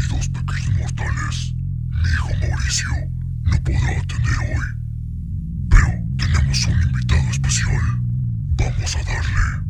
Bienvenidos pequeños mortales. Mi hijo Mauricio no podrá atender hoy, pero tenemos un invitado especial. Vamos a darle.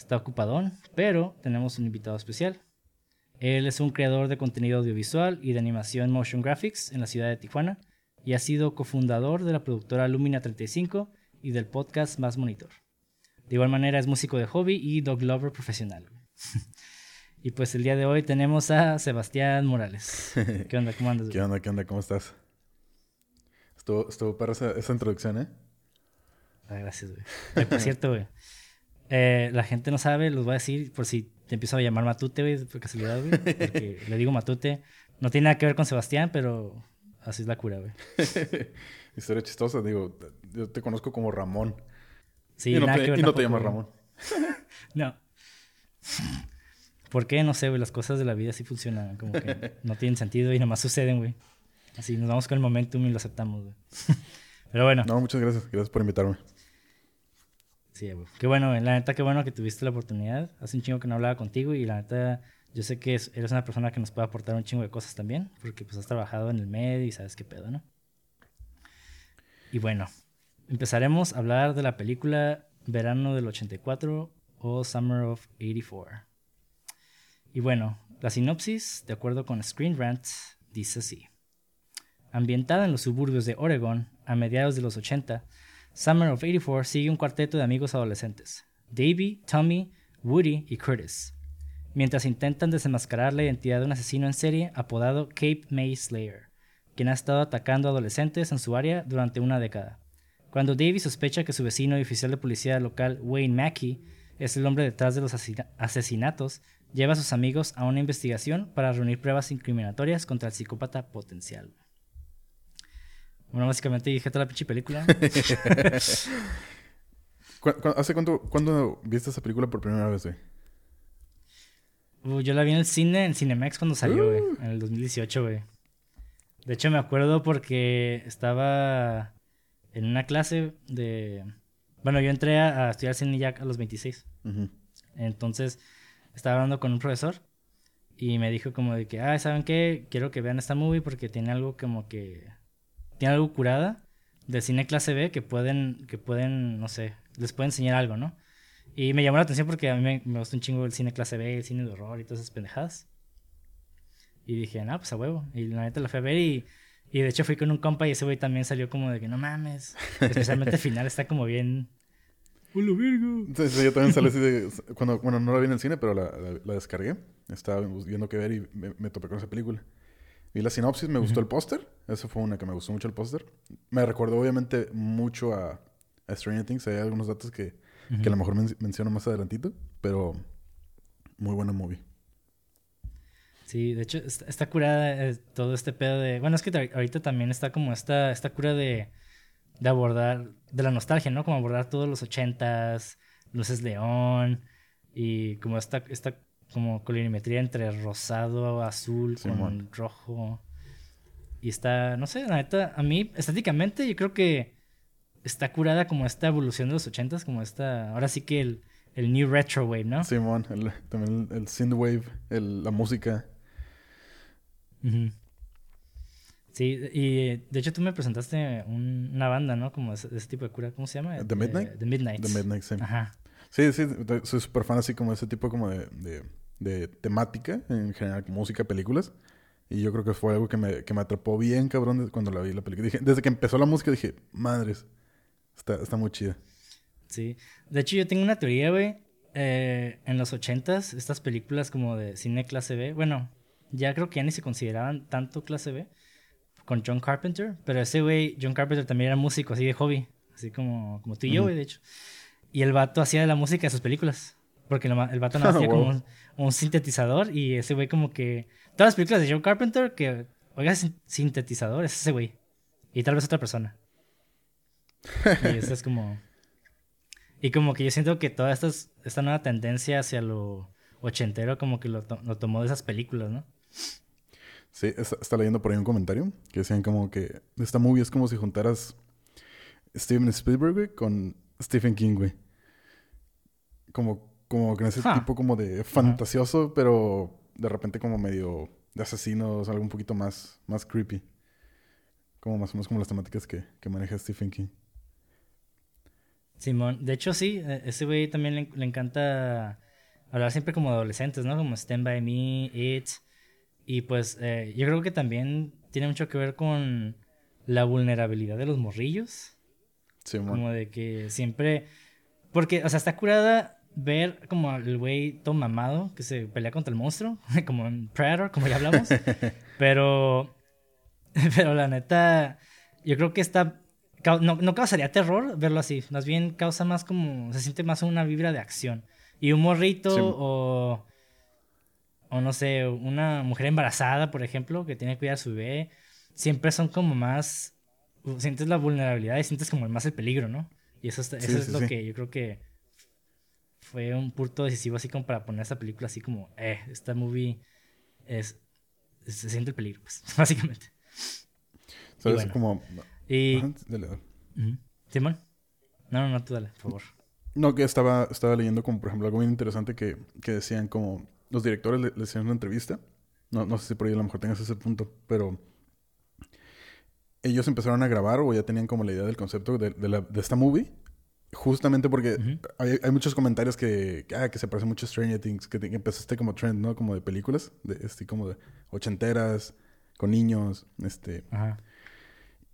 está ocupadón, pero tenemos un invitado especial. Él es un creador de contenido audiovisual y de animación motion graphics en la ciudad de Tijuana y ha sido cofundador de la productora Lumina 35 y del podcast Más Monitor. De igual manera es músico de hobby y dog lover profesional. y pues el día de hoy tenemos a Sebastián Morales. ¿Qué onda? ¿Cómo andas? ¿Qué onda? ¿Qué onda? ¿Cómo estás? Estuvo, estuvo para esa, esa introducción, ¿eh? Ah, gracias, güey. Ay, por cierto, güey. Eh, la gente no sabe, los voy a decir por si te empiezo a llamar Matute, güey, por casualidad, güey. Porque le digo Matute. No tiene nada que ver con Sebastián, pero así es la cura, güey. Historia chistosa, digo, yo te conozco como Ramón. Sí, y no nada te, que ver y no te llamas. Ramón. No. ¿Por qué? No sé, güey. Las cosas de la vida sí funcionan. Como que no tienen sentido y nomás suceden, güey. Así nos vamos con el momentum y lo aceptamos, güey. Pero bueno. No, muchas gracias. Gracias por invitarme. Sí, güey. Qué bueno, güey. La neta, qué bueno que tuviste la oportunidad. Hace un chingo que no hablaba contigo y la neta, yo sé que es- eres una persona que nos puede aportar un chingo de cosas también, porque pues has trabajado en el medio y sabes qué pedo, ¿no? Y bueno, empezaremos a hablar de la película Verano del 84 o Summer of 84. Y bueno, la sinopsis, de acuerdo con Screen Rant, dice así. Ambientada en los suburbios de Oregon a mediados de los 80, Summer of 84 sigue un cuarteto de amigos adolescentes, Davey, Tommy, Woody y Curtis, mientras intentan desenmascarar la identidad de un asesino en serie apodado Cape May Slayer, quien ha estado atacando adolescentes en su área durante una década. Cuando Davey sospecha que su vecino y oficial de policía local Wayne Mackey es el hombre detrás de los asesina- asesinatos, lleva a sus amigos a una investigación para reunir pruebas incriminatorias contra el psicópata potencial. Bueno, básicamente dije toda la pinche película. ¿Cu- cu- ¿Hace cuánto cuándo viste esa película por primera vez, güey? Uh, yo la vi en el cine, en Cinemex cuando salió, güey. En el 2018, güey. De hecho, me acuerdo porque estaba en una clase de... Bueno, yo entré a, a estudiar cine ya a los 26. Ujú. Entonces, estaba hablando con un profesor y me dijo como de que, ah, ¿saben qué? Quiero que vean esta movie porque tiene algo como que... Tiene algo curada de cine clase B que pueden, que pueden, no sé, les puede enseñar algo, ¿no? Y me llamó la atención porque a mí me, me gusta un chingo el cine clase B, el cine de horror y todas esas pendejadas. Y dije, no, pues a huevo. Y la neta la fui a ver y, y de hecho fui con un compa y ese güey también salió como de que no mames. Especialmente el final está como bien... ¡Hola, virgo! Sí, yo también salí así de... Cuando, bueno, no la vi en el cine, pero la, la- la descargué. Estaba viendo qué ver y me, me topé con esa película. Vi la sinopsis, me gustó el póster. Esa fue una que me gustó mucho el póster. Me recordó obviamente mucho a, a Stranger Things. Hay algunos datos que, que a lo mejor men- menciono más adelantito. Pero muy buena movie. Sí, de hecho está, está curada eh, todo este pedo de... Bueno, es que ahor- ahorita también está como esta, esta cura de, de abordar, de la nostalgia, ¿no? Como abordar todos los ochentas, Luces León y como esta, esta como colorimetría entre rosado, azul, con rojo. Y está, no sé, la neta, a mí estéticamente yo creo que está curada como esta evolución de los ochentas, como esta, ahora sí que el, el new retro wave, ¿no? Simón, el, también el, el synthwave, el, la música. Sí, y de hecho tú me presentaste un- una banda, ¿no? Como ese, ese tipo de cura, ¿cómo se llama? The Midnight? The Midnight. The Midnight, sí. Ajá. Sí, sí, soy súper fan así como de ese tipo como de, de, de temática, en general, música, películas. Y yo creo que fue algo que me, que me atrapó bien, cabrón, cuando la vi la película. Dije, desde que empezó la música dije, madres, está, está muy chida. Sí. De hecho, yo tengo una teoría, güey. Eh, en los ochentas, estas películas como de cine clase B, bueno, ya creo que ya ni se consideraban tanto clase B, con John Carpenter, pero ese güey, John Carpenter también era músico, así de hobby, así como, como tú y yo, güey, de hecho. Y el vato hacía de la música de sus películas, porque lo el vato hacía como un, un sintetizador y ese güey como que... Todas las películas de John Carpenter que oiga sin- sintetizador es ese güey. Y tal vez otra persona. Y eso es como... Y como que yo siento que toda esta, esta nueva tendencia hacia lo ochentero como que lo, to- lo tomó de esas películas, ¿no? Sí, está, está leyendo por ahí un comentario que decían como que esta movie es como si juntaras Steven Spielberg güey, con Stephen King, güey. Como, como que en ese tipo como de fantasioso, pero de repente como medio de asesinos, algo un poquito más, más creepy. Como más o menos como las temáticas que, que maneja Stephen King. Simón, de hecho sí, eh, ese güey también le, le encanta hablar siempre como de adolescentes, ¿no? Como Stand By Me, It. Y pues eh, yo creo que también tiene mucho que ver con la vulnerabilidad de los morrillos. Sí, mon. Como de que siempre... Porque, o sea, está curada ver como el güey todo mamado que se pelea contra el monstruo, como en Predator, como ya hablamos. pero, pero la neta, yo creo que está... No, no causaría terror verlo así, más bien causa más como... Se siente más una vibra de acción. Y un morrito Sí. o... O no sé, una mujer embarazada, por ejemplo, que tiene que cuidar a su bebé, siempre son como más... Sientes la vulnerabilidad y sientes como más el peligro, ¿no? Y eso, está- Sí, eso es lo que yo creo que fue un punto decisivo así como para poner esta película así como, eh, esta movie es, se siente el peligro, pues, básicamente. ¿Sabes? bueno. Como... Y, Ajá, dale, dale. Simón, no, no, no, tú dale, por favor. No, que estaba, estaba leyendo como, por ejemplo, algo bien interesante que, que decían como... Los directores le, le una entrevista. No, no sé si por ahí a lo mejor tengas ese punto, pero... Ellos empezaron a grabar o ya tenían como la idea del concepto de, de, la- de esta movie. Justamente porque Ujú. hay, hay muchos comentarios que, que, ah, que se parece mucho a Stranger Things, que, que empezaste como trend, ¿no? Como de películas, de, este, como de ochenteras, con niños, este... Ajá.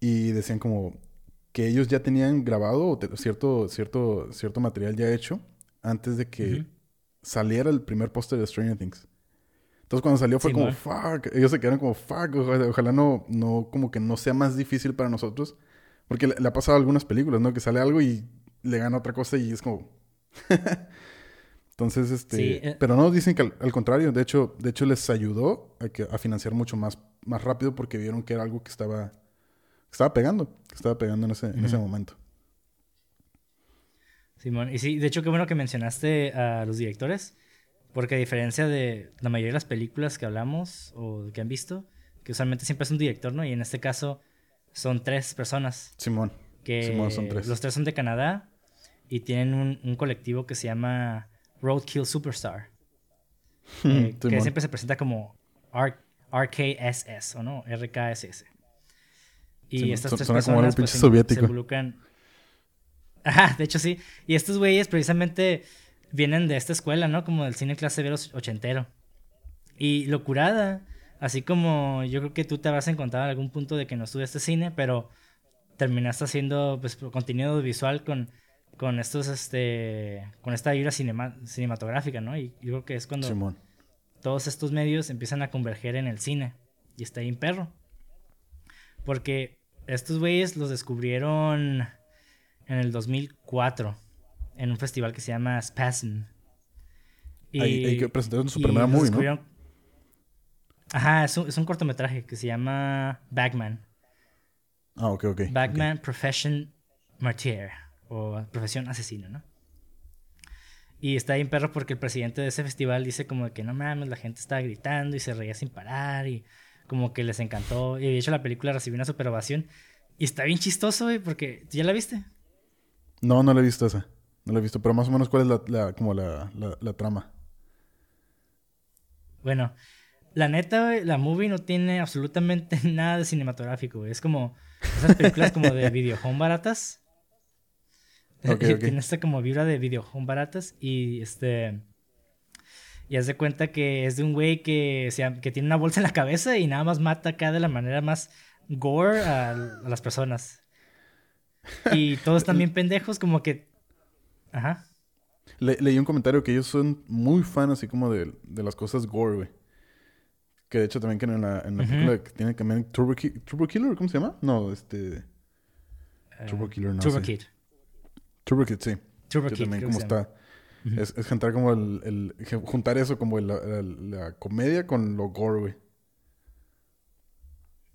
Y decían como que ellos ya tenían grabado cierto, cierto, cierto material ya hecho antes de que Ujú. saliera el primer póster de Stranger Things. Entonces cuando salió fue como, Simón. fuck, ellos se quedaron como, fuck, ojalá, ojalá no, no, como que no sea más difícil para nosotros. Porque le, le ha pasado a algunas películas, ¿no? Que sale algo y le gana otra cosa y es como... Entonces, este... Sí, eh. Pero no, dicen que al, al contrario, de hecho, de hecho les ayudó a, que, a financiar mucho más, más rápido porque vieron que era algo que estaba, que estaba pegando, que estaba pegando en ese, en ese momento. Simón, y sí, de hecho, qué bueno que mencionaste a los directores, porque a diferencia de la mayoría de las películas que hablamos o que han visto, que usualmente siempre es un director, ¿no? Y en este caso son tres personas, Simón. que Simón, son tres. los tres son de Canadá y tienen un, un colectivo que se llama Roadkill Superstar, eh, que siempre se presenta como R- RKSS, ¿o no? RKSS. Y estas tres personas pues, se- se involucran... Ajá, de hecho sí. Y estos güeyes precisamente vienen de esta escuela, ¿no? Como del cine clase B ochentero. Y lo curada, así como yo creo que tú te habrás encontrado en algún punto de que no estudiaste cine, pero terminaste haciendo pues contenido visual con, con estos, este, con esta vibra cinema- cinematográfica, ¿no? Y yo creo que es cuando Simón. todos estos medios empiezan a converger en el cine. Y está bien perro. Porque estos güeyes los descubrieron en el 2004 en un festival que se llama Spasm. Y, Ahí, ahí que presentaron su primera movie, ¿no? Ajá, es un, es un cortometraje que se llama Bagman. Ah, ok, ok. Bagman Profession Martyr o Profesión Asesino, ¿no? Y está bien perro porque el presidente de ese festival dice como que no mames, la gente estaba gritando y se reía sin parar y como que les encantó. Y de hecho la película recibió una super ovación. Y está bien chistoso, güey, porque ¿ya la viste? No, no la he visto esa. No la he visto. Pero más o menos, ¿cuál es la, la- como la, la, la trama? Bueno, la neta, güey, la movie no tiene absolutamente nada de cinematográfico, güey. Es como esas películas como de videohome baratas. Ok, ok. Tiene esta como vibra de videohome baratas y este... Y haz de cuenta que es de un güey que, se- que tiene una bolsa en la cabeza y nada más mata acá de la manera más gore a, a las personas. Y todos también pendejos, como que... Ajá. Le- leí un comentario que ellos son muy fan así como de, de las cosas gore, güey. Que de hecho también que en la, en la Ujú. película que tiene también Turbo, Ki- Turbo Killer, ¿cómo se llama? No, este... Turbo Killer, no Turbo sé. Kid. Kid, sí. Que Kid, también como está... Es, es juntar como el, el- Juntar eso como la, la- la comedia con lo gore, güey.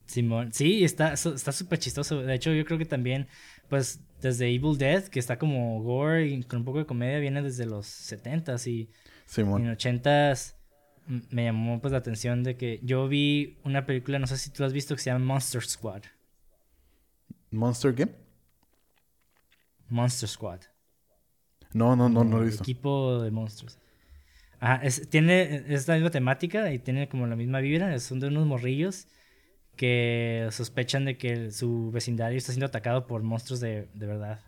Simón, sí, está su- está súper chistoso. De hecho, yo creo que también, pues, desde Evil Dead, que está como gore y con un poco de comedia, viene desde los 70s y, y Simón. en 80s m- me llamó pues la atención de que yo vi una película, no sé si tú la has visto, que se llama Monster Squad. ¿Monster Game? Monster Squad. No, no, no, no lo he visto. Equipo de monstruos. Ajá, es, tiene, es la misma temática y tiene como la misma vibra. Son de unos morrillos que sospechan de que su vecindario está siendo atacado por monstruos de, de verdad.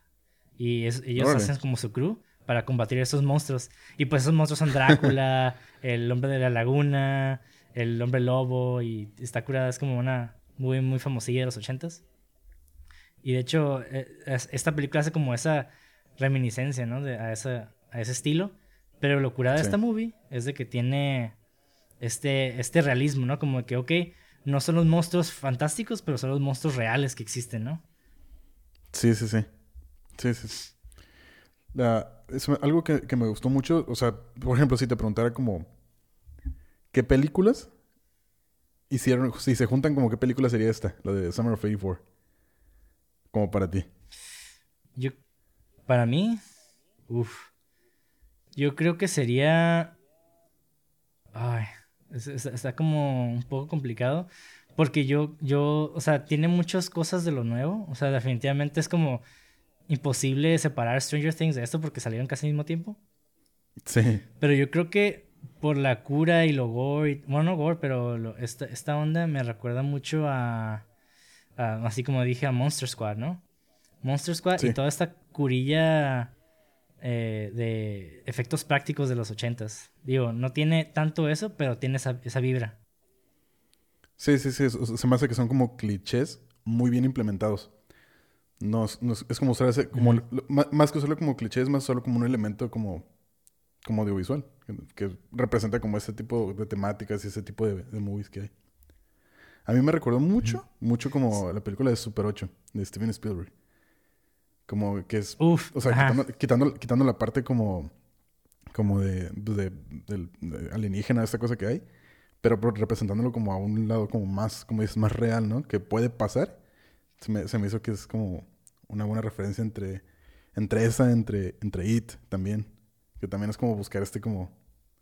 Y es- ellos Órale. hacen como su crew para combatir a esos monstruos. Y pues esos monstruos son Drácula, el hombre de la laguna, el hombre lobo. Y está curada, es como una muy, muy famosilla de los ochentas. Y de hecho, eh, es- esta película hace como esa reminiscencia, ¿no? De, a, esa, a ese estilo. Pero lo curada de Sí. esta movie es de que tiene este, este realismo, ¿no? Como que, ok, no son los monstruos fantásticos, pero son los monstruos reales que existen, ¿no? Sí, sí, sí. Sí, sí. sí. La- es algo que, que me gustó mucho, o sea, por ejemplo, si te preguntara como, ¿qué películas hicieron, si se juntan como qué película sería esta, la de Summer of 84? Como para ti. Yo, para mí, uff, yo creo que sería, ay, es- es- está como un poco complicado, porque yo, yo, o sea, tiene muchas cosas de lo nuevo, o sea, definitivamente es como imposible separar Stranger Things de esto porque salieron casi al mismo tiempo. Sí. Pero yo creo que por la cura y lo gore, y- bueno, no gore, pero lo- esta, esta onda me recuerda mucho a, así como dije, a Monster Squad, ¿no? Monster Squad Sí. y toda esta curilla eh, de efectos prácticos de los ochentas. Digo, no tiene tanto eso, pero tiene esa, esa vibra. Sí, sí, sí. es- se me hace que son como clichés muy bien implementados. No, es- no es, es como usar ese, como, más que usarlo como clichés, más solo como un elemento como, como audiovisual, que, que representa como ese tipo de temáticas y ese tipo de, de movies que hay. A mí me recordó mucho, mucho como la película de Super 8 de Steven Spielberg. Como que es Uf, o sea, quitando, quitando, quitando la parte como, como de, de, del- de alienígena, esta cosa que hay, pero representándolo como a un lado como más, como dices, más real, ¿no? Que puede pasar. Se me, se me hizo que es como una buena referencia entre, entre esa, entre, entre It también. Que también es como buscar este como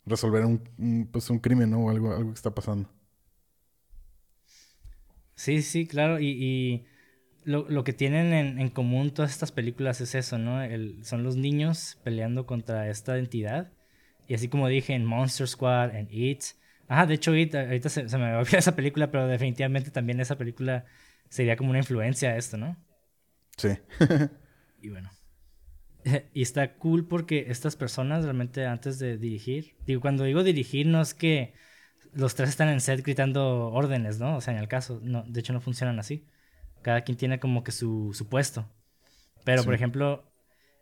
resolver un, un, pues un crimen, ¿no? O algo, algo que está pasando. Sí, sí, claro. Y, y lo, lo que tienen en, en común todas estas películas es eso, ¿no? El, son los niños peleando contra esta entidad. Y así como dije en Monster Squad, en It. Ajá, de hecho, It, ahorita se, se me olvidó esa película, pero definitivamente también esa película sería como una influencia a esto, ¿no? Sí. Y bueno. Y está cool porque estas personas realmente antes de dirigir, digo, cuando digo dirigir no es que los tres están en set gritando órdenes, ¿no? O sea, en el caso, no, de hecho no funcionan así. Cada quien tiene como que su, su puesto. Pero, por Sí. ejemplo,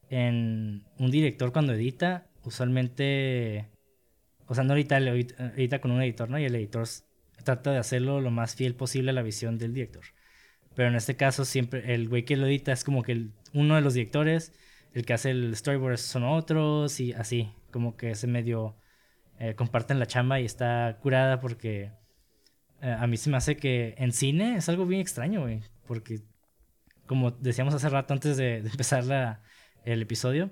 en un director cuando edita, usualmente, o sea, no edita, edita con un editor, ¿no? Y el editor trata de hacerlo lo más fiel posible a la visión del director. Pero en este caso, siempre el güey que lo edita es como que el- uno de los directores, el que hace el storyboard son otros y así, como que se medio eh, comparten la chamba y está curada porque eh, a mí se me hace que en cine es algo bien extraño, güey, porque como decíamos hace rato antes de, de empezar la- el episodio,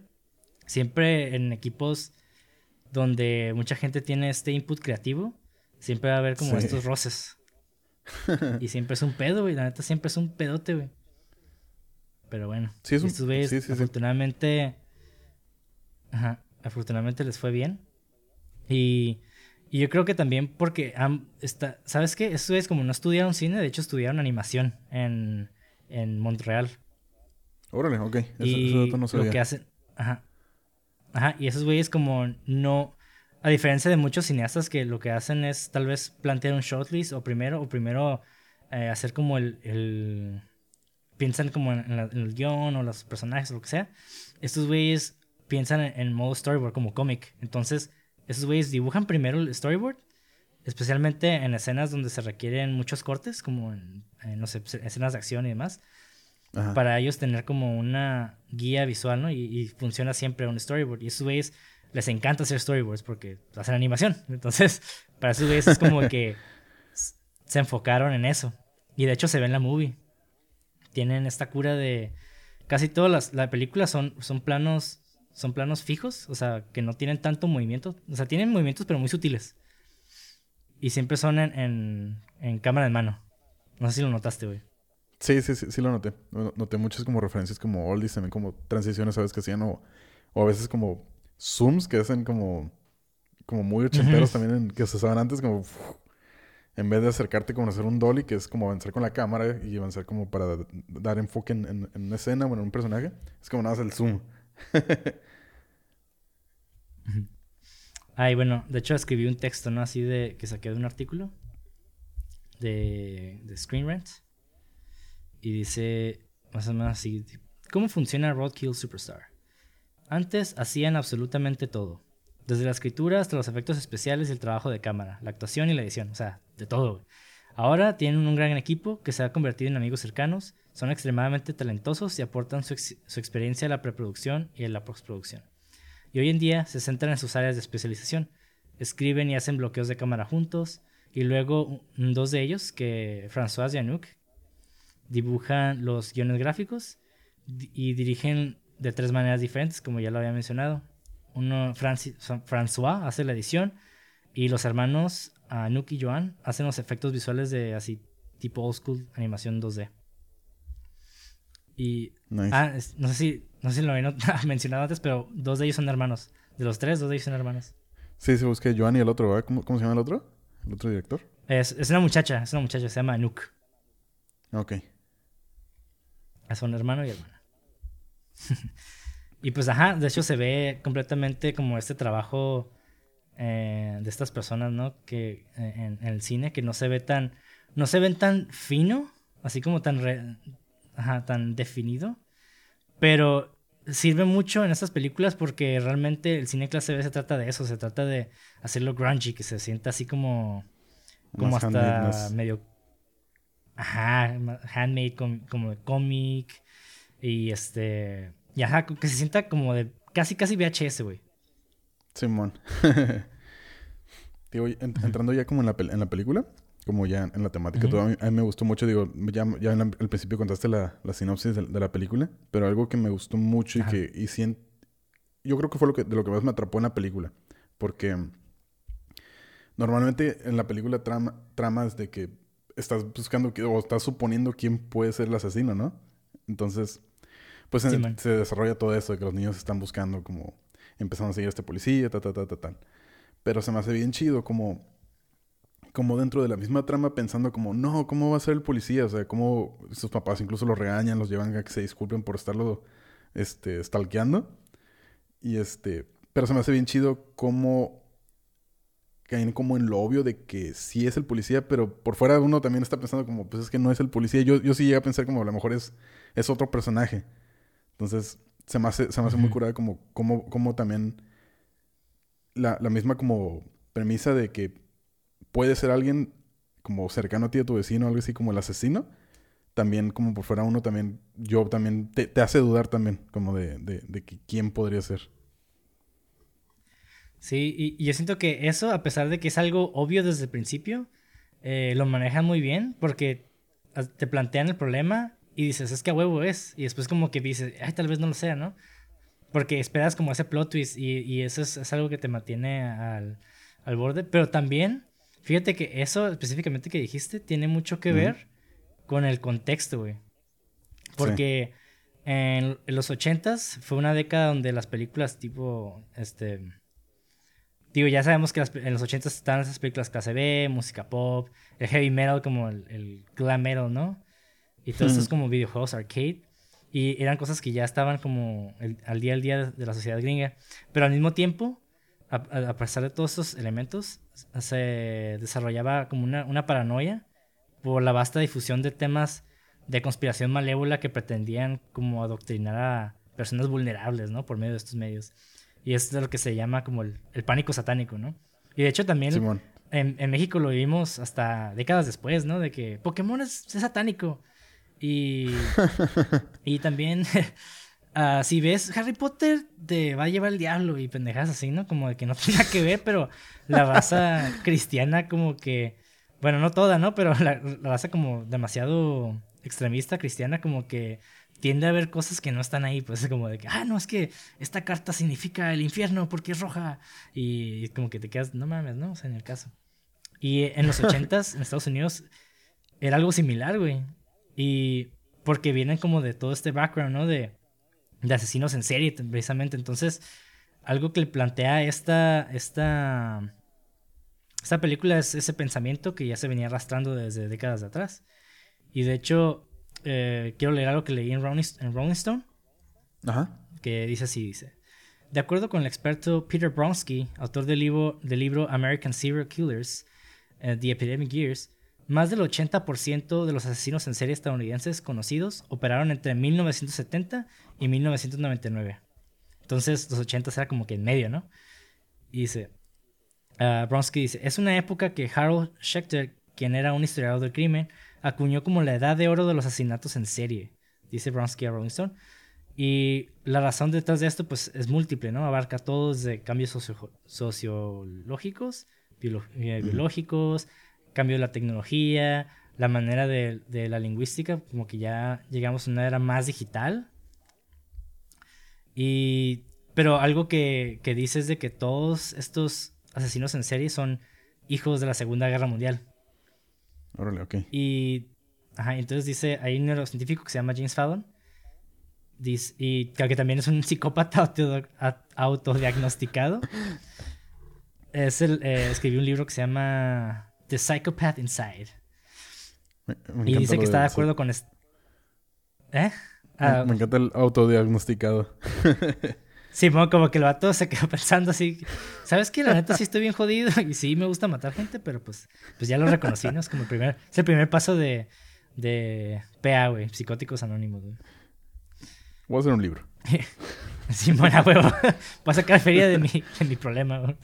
siempre en equipos donde mucha gente tiene este input creativo, siempre va a haber como Sí. estos roces. y siempre es un pedo, güey. La neta siempre es un pedote, güey. Pero bueno. Sí, es un- estos güeyes, sí. afortunadamente. Ajá. Afortunadamente les fue bien. Y, Y yo creo que también porque, está, ¿sabes qué? Estos es como no estudiaron cine, de hecho estudiaron animación en, en Montreal. Órale, ok. y no sabía. lo que hacen, ajá. Ajá, y esos güeyes como no, a diferencia de muchos cineastas que lo que hacen es tal vez plantear un shortlist o primero, o primero eh, hacer como el, el piensan como en, el guion o los personajes o lo que sea. Estos güeyes piensan en, modo storyboard como cómic. Entonces, esos güeyes dibujan primero el storyboard, especialmente en escenas donde se requieren muchos cortes, como en, no sé, escenas de acción y demás. Para ellos tener como una guía visual, ¿no? Y, funciona siempre un storyboard. Y esos güeyes les encanta hacer storyboards porque hacen animación. Entonces, para esos güeyes es como que se enfocaron en eso. Y de hecho se ve en la movie tienen esta cura de... Casi todas las, la películas son, son planos son planos fijos, o sea, que no tienen tanto movimiento. O sea, tienen movimientos pero muy sutiles. Y siempre son en, en, cámara de mano. No sé si lo notaste, güey. Sí, sí, sí, sí lo noté. Noté muchas como referencias como oldies, también como transiciones, ¿sabes? Que hacían o, o a veces como zooms que hacen como, como muy ochenteros también que se usaban antes, como en vez de acercarte como hacer un dolly, que es como avanzar con la cámara y avanzar como para dar enfoque en, una escena o en un personaje, es como nada más el zoom. Ay, bueno, de hecho escribí un texto, ¿no? Así de que saqué de un artículo de, de Screen Rant. Y dice más o menos así, ¿cómo funciona Roadkill Superstar? Antes hacían absolutamente todo. Desde la escritura hasta los efectos especiales y el trabajo de cámara, la actuación y la edición, o sea, de todo. Ahora tienen un gran equipo que se ha convertido en amigos cercanos, son extremadamente talentosos y aportan su, experiencia a la preproducción y a la postproducción. Y hoy en día se centran en sus áreas de especialización, escriben y hacen bloqueos de cámara juntos, y luego dos de ellos, que François y Anouk, dibujan los guiones gráficos y dirigen de tres maneras diferentes, como ya lo había mencionado. Uno, François hace la edición y los hermanos Anouk y Joan hacen los efectos visuales de así tipo old school animación 2D. Y ah, no sé si no sé si lo había mencionado antes, pero dos de ellos son hermanos. De los tres, dos de ellos son hermanos. Sí, se busca Joan y el otro, ¿verdad? ¿Cómo, se llama el otro? ¿El otro director? Es, es una muchacha, es una muchacha, se llama Anouk. Ok. Son hermano y hermana. Y pues, ajá, de hecho se ve completamente como este trabajo eh, de estas personas, ¿no? Que eh, en, el cine, que no se ve tan, no se ven tan fino, así como tan, ajá, tan definido, pero sirve mucho en estas películas porque realmente el cine clase B se trata de eso, se trata de hacerlo grungy, que se sienta así como, como hasta medio, ajá, handmade, como, como de cómic y este y ajá, que se sienta como de casi, casi VHS, güey. Simón. digo, entrando ya como en la, en la película, como ya en la temática, todo, a, mí, me gustó mucho, digo, ya, ya al principio contaste la, la sinopsis de, la película, pero algo que me gustó mucho y que y siento, yo creo que fue lo que, de lo que más me atrapó en la película, porque normalmente en la película trama, tramas de que estás buscando o estás suponiendo quién puede ser el asesino, ¿no? Entonces, pues se desarrolla todo eso de que los niños están buscando como empezando a seguir a este policía, ta, ta, ta, ta, tal. Pero se me hace bien chido como, como dentro de la misma trama pensando como, no, ¿cómo va a ser el policía? O sea, cómo sus papás incluso lo regañan, los llevan a que se disculpen por estarlo, este, stalkeando. Y este, pero se me hace bien chido como caen como en lo obvio de que sí es el policía, pero por fuera uno también está pensando como, pues es que no es el policía. Yo, yo sí llegué a pensar como a lo mejor es, es otro personaje. Entonces, se me hace, se me hace muy curada como, como, como también la, la, misma como premisa de que puede ser alguien como cercano a ti, a tu vecino, algo así como el asesino. También como por fuera uno también, yo también, te, te hace dudar también como de, de, de que quién podría ser. Sí, y, yo siento que eso, a pesar de que es algo obvio desde el principio, eh, lo manejan muy bien porque te plantean el problema y dices, es que a huevo es. Y después como que dices, ay, tal vez no lo sea, ¿no? Porque esperas como ese plot twist y, y eso es, algo que te mantiene al, al, borde. Pero también, fíjate que eso específicamente que dijiste tiene mucho que ver con el contexto, güey. Porque en, los ochentas fue una década donde las películas tipo, este, digo, ya sabemos que las- en los 80 estaban esas películas clase B, música pop, el heavy metal como el, el glam metal, ¿no? Y todos estos Ujú. como videojuegos arcade. Y eran cosas que ya estaban como el- al día al día de la sociedad gringa. Pero al mismo tiempo, a, a- a pesar de todos estos elementos, se desarrollaba como una, una paranoia por la vasta difusión de temas de conspiración malévola que pretendían como adoctrinar a personas vulnerables, ¿no? Por medio de estos medios. Y es de lo que se llama como el, el pánico satánico, ¿no? Y de hecho también en, en México lo vivimos hasta décadas después, ¿no? De que Pokémon es, es satánico. Y, y también, si ves Harry Potter, te va a llevar el diablo y pendejas así, ¿no? Como de que no tiene nada que ver, pero la raza cristiana como que, bueno, no toda, ¿no? Pero la, la raza como demasiado extremista cristiana como que tiende a ver cosas que no están ahí, pues es como de que, ah, no, es que esta carta significa el infierno porque es roja. Y como que te quedas, no mames, ¿no? O sea, en el caso. Y en los ochentas, en Estados Unidos, era algo similar, güey. Y porque vienen como de todo este background, ¿no? De, de asesinos en serie, precisamente. Entonces, algo que le plantea esta, esta, esta película es ese pensamiento que ya se venía arrastrando desde décadas de atrás. Y de hecho, eh, quiero leer algo que leí en Rolling, en Rolling Stone Ajá. que dice así, dice. De acuerdo con el experto Peter Bronsky, autor del libro, del libro American Serial Killers, eh, The Epidemic Years, más del 80% de los asesinos en serie estadounidenses conocidos operaron entre 1970 y 1999. Entonces, los 80 era como que en medio, ¿no? Y dice, ah, Bronsky dice, es una época que Harold Schechter, quien era un historiador del crimen, acuñó como la edad de oro de los asesinatos en serie, dice Bronsky a Rolling Stone. Y la razón detrás de esto, pues, es múltiple, ¿no? Abarca todos de cambios socio- sociológicos, eh, biológicos, cambio de la tecnología, la manera de, de la lingüística, como que ya llegamos a una era más digital. Y, pero algo que, que dice es de que todos estos asesinos en serie son hijos de la Segunda Guerra Mundial. Órale, ok. Y, ajá, entonces dice, hay un neurocientífico que se llama James Fallon. Dice, y que también es un psicópata auto- autodiagnosticado. Es el, eh, escribió un libro que se llama The Psychopath Inside. Me, me Y dice que está de acuerdo con... est- ¿Eh? Me- Ah, me encanta el autodiagnosticado. Sí, bueno, como que el vato se quedó pensando así, ¿sabes qué? La neta sí estoy bien jodido y sí me gusta matar gente, pero pues, pues ya lo reconocí, ¿no? Es como el primer, es el primer paso de, de PA, güey, Psicóticos Anónimos, güey. Voy a hacer un libro. Sí, buena huevo. Voy a sacar feria de mi, de mi problema, güey.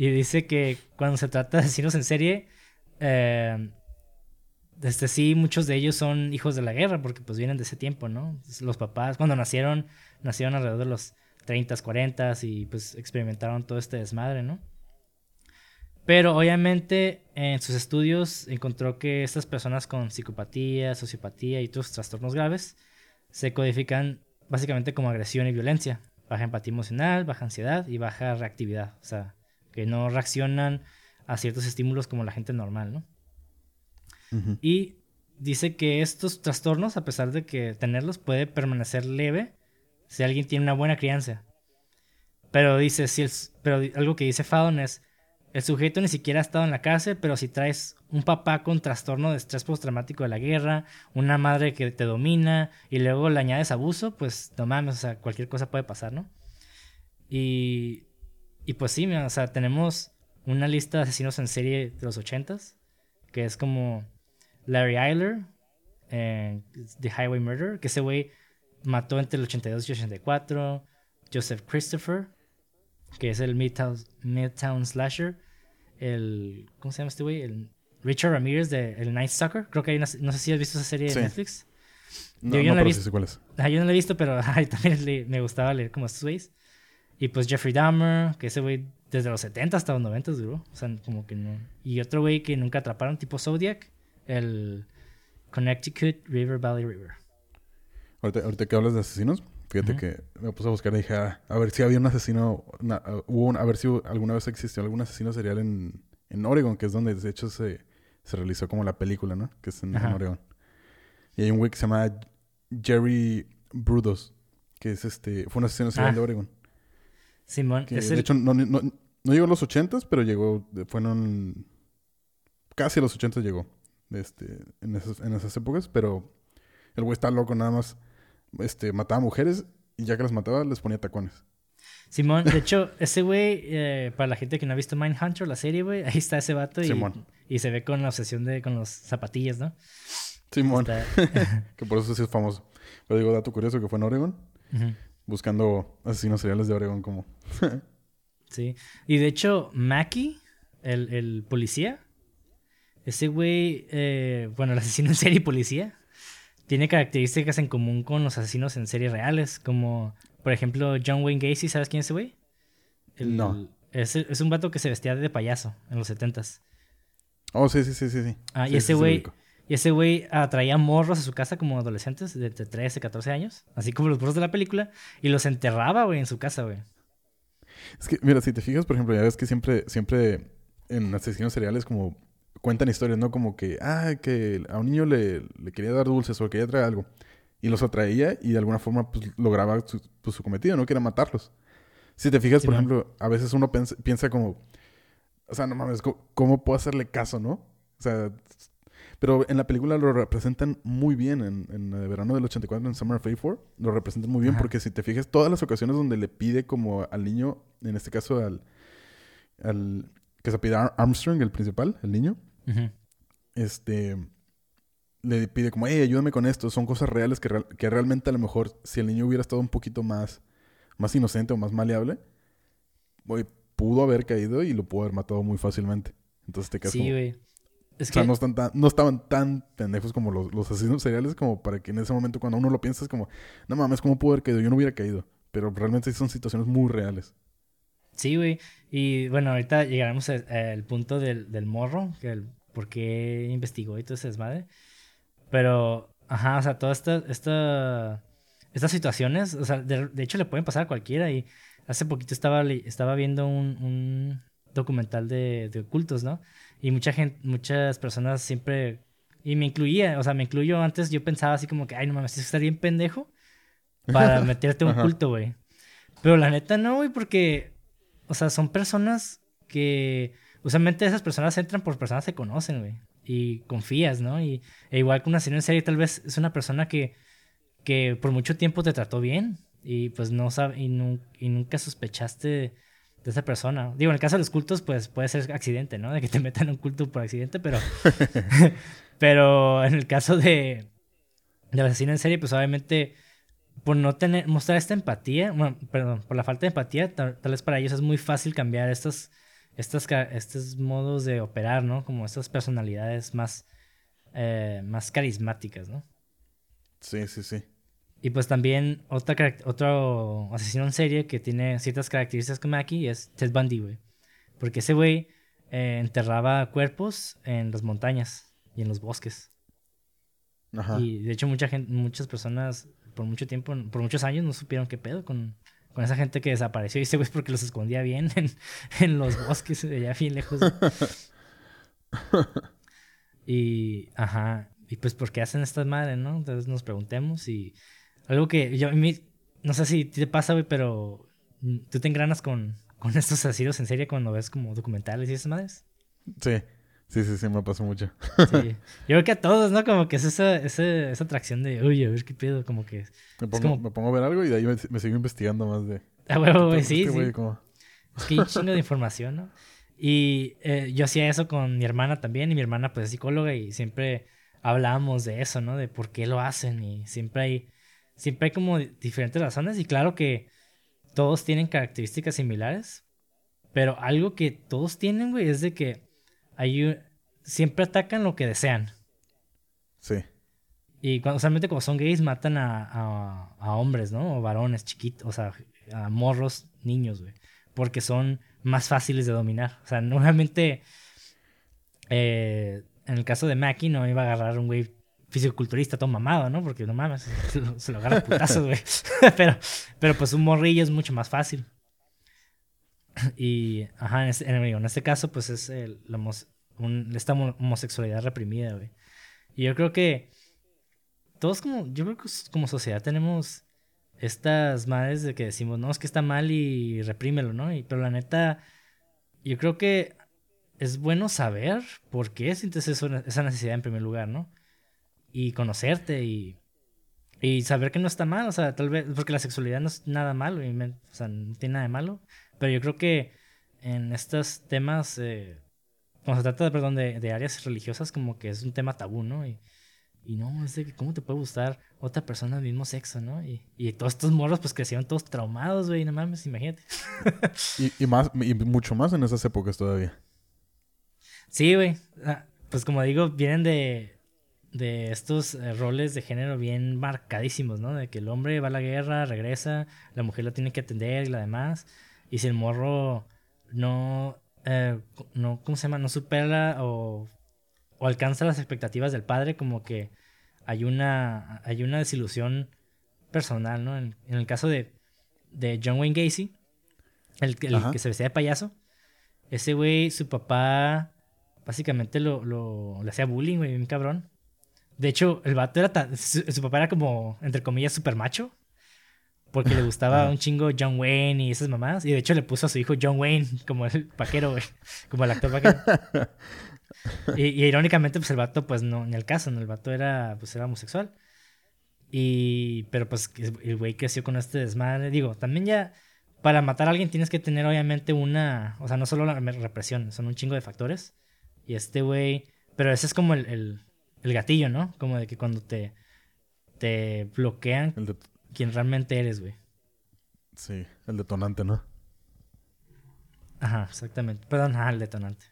Y dice que cuando se trata de asesinos en serie, eh, desde sí, muchos de ellos son hijos de la guerra, porque pues vienen de ese tiempo, ¿no? Los papás, cuando nacieron, nacieron alrededor de los 30, 40 y pues experimentaron todo este desmadre, ¿no? Pero obviamente en sus estudios encontró que estas personas con psicopatía, sociopatía y otros trastornos graves se codifican básicamente como agresión y violencia. Baja empatía emocional, baja ansiedad y baja reactividad. O sea, que no reaccionan a ciertos estímulos como la gente normal, ¿no? Y dice que estos trastornos, a pesar de que tenerlos, puede permanecer leve si alguien tiene una buena crianza. Pero dice, si el, pero algo que dice Fallon es, el sujeto ni siquiera ha estado en la cárcel, pero si traes un papá con trastorno de estrés postraumático de la guerra, una madre que te domina y luego le añades abuso, pues no mames, o sea, cualquier cosa puede pasar, ¿no? Y, y pues sí, o sea, tenemos una lista de asesinos en serie de los ochentas, que es como Larry Eiler, en The Highway Murder, que ese güey mató entre el 82 y 84, Joseph Christopher, que es el Midtown, Midtown Slasher, el, ¿cómo se llama este güey? El Richard Ramirez de El Night Stalker, creo que hay una, no sé si has visto esa serie Sí. de Netflix. No, Yo- yo no, no la he visto. sí sé cuál es. Ah, yo no la he visto, pero ay, también le- me gustaba leer como estos güeyes. Y pues Jeffrey Dahmer, que ese güey desde los 70 hasta los 90 duró. O sea, como que no. Y otro güey que nunca atraparon, tipo Zodiac, el Connecticut River Valley River. Ahorita, ahorita que hablas de asesinos, fíjate que me puse a buscar y dije, ah, a ver si había un asesino, una- hubo un- a ver si alguna vez existió algún asesino serial en, en Oregon, que es donde de hecho se, se realizó como la película, ¿no? Que es en, en. Oregon. Y hay un güey que se llama Jerry Brudos, que es este, fue un asesino serial Ah. de Oregon. Simón, Que es de el- hecho no, no, no llegó a los ochentas, pero llegó, fueron casi a los ochentas llegó, este, en esas, en esas épocas, pero el güey está loco, nada más, este, mataba mujeres y ya que las mataba les ponía tacones. Simón, de hecho, ese güey, eh, para la gente que no ha visto Mindhunter, la serie, güey, ahí está ese vato y, y se ve con la obsesión de con los zapatillas, ¿no? Simón, Está- que por eso sí es famoso. Pero digo, dato curioso que fue en Oregon. Buscando asesinos seriales de Oregon como... Sí. Y de hecho, Mackie, el, el policía, ese güey, eh, bueno, el asesino en serie policía, tiene características en común con los asesinos en serie reales, como, por ejemplo, John Wayne Gacy, ¿sabes quién es ese güey? El- No. Es, es un vato que se vestía de payaso en los setentas. Oh, sí, sí, sí, sí. sí. Ah, Sí, y ese güey. Y ese güey atraía morros a su casa como adolescentes de, de 13, 14 años, así como los morros de la película, y los enterraba, güey, en su casa, güey. Es que, mira, si te fijas, por ejemplo, ya ves que siempre, siempre en asesinos seriales como cuentan historias, ¿no? Como que, ah, que a un niño le, le quería dar dulces o quería traer algo. Y los atraía y de alguna forma pues, lograba su, pues, su cometido, ¿no? Que era matarlos. Si te fijas, por ejemplo, a veces uno piensa, piensa como, o sea, no mames, ¿cómo, cómo puedo hacerle caso, no? O sea, pero en la película lo representan muy bien. En, en el verano del 84, en Summer of 84, lo representan muy bien Ajá. porque si te fijas, todas las ocasiones donde le pide como al niño, en este caso al, al que se pide Ar- Armstrong, el principal, el niño, este le pide como, hey, ayúdame con esto. Son cosas reales que, real- que realmente a lo mejor si el niño hubiera estado un poquito más, más inocente o más maleable, güey, pudo haber caído y lo pudo haber matado muy fácilmente. Entonces te quedas Sí, güey. Es o sea, que- no, están tan- no estaban tan pendejos como los, los asesinos seriales como para que en ese momento cuando uno lo piensa es como, no mames, ¿cómo pudo haber caído? Yo no hubiera caído. Pero realmente son situaciones muy reales. Sí, güey. Y bueno, ahorita llegaremos al punto del, del morro, que el por qué investigó y todo ese desmadre. Pero, ajá, o sea, todas esta, esta, estas situaciones, o sea, de, de hecho le pueden pasar a cualquiera. Y hace poquito estaba, estaba viendo un, un documental de, de ocultos, ¿no? Y mucha gente, muchas personas siempre, y me incluía, o sea, me incluyo antes, yo pensaba así como que, ay, no mames, que estar bien pendejo para meterte a un culto, güey. Pero la neta no, güey, porque, o sea, son personas que, usualmente esas personas entran por personas que conocen, güey. Y confías, ¿no? Y e igual que una serie en serie, tal vez es una persona que, que por mucho tiempo te trató bien y pues no sabe, y, nu- y nunca sospechaste de esa persona. Digo, en el caso de los cultos, pues puede ser accidente, ¿no? De que te metan un culto por accidente, pero, pero en el caso de, del asesino en serie, pues obviamente por no tener, mostrar esta empatía, bueno, perdón, por la falta de empatía, tal, tal vez para ellos es muy fácil cambiar estos, estas, ca- estos modos de operar, ¿no? Como estas personalidades más, eh, más carismáticas, ¿no? Sí, sí, sí. Y pues también otra, otro asesino en serie que tiene ciertas características como aquí es Ted Bundy, güey. Porque ese güey eh, enterraba cuerpos en las montañas y en los bosques. Ajá. Y de hecho mucha gente, muchas personas por mucho tiempo, por muchos años no supieron qué pedo con, con esa gente que desapareció. Y ese güey es porque los escondía bien en, en los bosques de allá bien lejos. y, ajá, y pues ¿por qué hacen estas madres, no? Entonces nos preguntemos y algo que yo, a mí, no sé si te pasa, güey, pero mm, tú te engranas con, con estos asesinos en serie cuando ves como documentales y esas madres. Sí, sí, sí, sí, me pasó mucho. Sí. Yo creo que a todos, ¿no? Como que es esa, esa, esa atracción de, oye, a ver qué pedo, como que... Me pongo, como- me pongo a ver algo y de ahí me, me sigo investigando más de... A huevo, güey, Este sí, sí. güey como- Es que hay un chingo de información, ¿no? Y eh, yo hacía eso con mi hermana también, y mi hermana pues es psicóloga y siempre hablábamos de eso, ¿no? De por qué lo hacen y siempre hay, siempre hay como diferentes razones y claro que todos tienen características similares, pero algo que todos tienen, güey, es de que hay un- siempre atacan lo que desean. Sí. Y cuando, usualmente como son gays matan a, a, a hombres, ¿no? O varones chiquitos, o sea, a morros, niños, güey. Porque son más fáciles de dominar. O sea, normalmente, eh, en el caso de Mackie, no iba a agarrar un güey fisiculturista todo mamado, ¿no? Porque no mames, se lo, agarra putazos, güey. pero, pero pues un morrillo es mucho más fácil. Y, ajá, en este, en, este caso, pues es el, la homos- un- esta homo- homosexualidad reprimida, güey. Y yo creo que todos como, yo creo que como sociedad tenemos estas madres de que decimos, no, es que está mal y reprímelo, ¿no? Y, pero la neta, yo creo que es bueno saber por qué sientes esa necesidad en primer lugar, ¿no? Y conocerte y, y saber que no está mal, o sea, tal vez, porque la sexualidad no es nada malo, o sea, no tiene nada de malo, pero yo creo que en estos temas, eh, cuando se trata, perdón, de, de, áreas religiosas, como que es un tema tabú, ¿no? Y, y no, es de que cómo te puede gustar otra persona del mismo sexo, ¿no? Y, y todos estos morros pues crecieron todos traumados, güey, no mames, imagínate. y, y, más, y mucho más en esas épocas todavía. Sí, güey. Pues como digo, vienen de, de estos eh, roles de género bien marcadísimos, ¿no? De que el hombre va a la guerra, regresa, la mujer lo tiene que atender y la demás. Y si el morro no, eh, no ¿cómo se llama? No supera o, o alcanza las expectativas del padre, como que hay una, hay una desilusión personal, ¿no? En, el caso de, de John Wayne Gacy, el, el que se vestía de payaso, ese güey, su papá básicamente lo, lo, le hacía bullying, güey, un cabrón. De hecho, el vato era tan, su, papá era como, entre comillas, super macho. Porque le gustaba un chingo John Wayne y esas mamás. Y de hecho le puso a su hijo John Wayne como el paquero, güey. Como el actor paquero. y, irónicamente, pues el vato, pues no, en el caso, ¿no? El vato era, pues era homosexual. Y, pero pues el güey creció con este desmadre. Digo, también ya, para matar a alguien tienes que tener obviamente una, o sea, no solo la represión, son un chingo de factores. Y este güey. Pero ese es como el, el, gatillo, ¿no? Como de que cuando te. Te bloquean quién realmente eres, güey. Sí, el detonante, ¿no? Ajá, exactamente. Perdón, ajá, el detonante.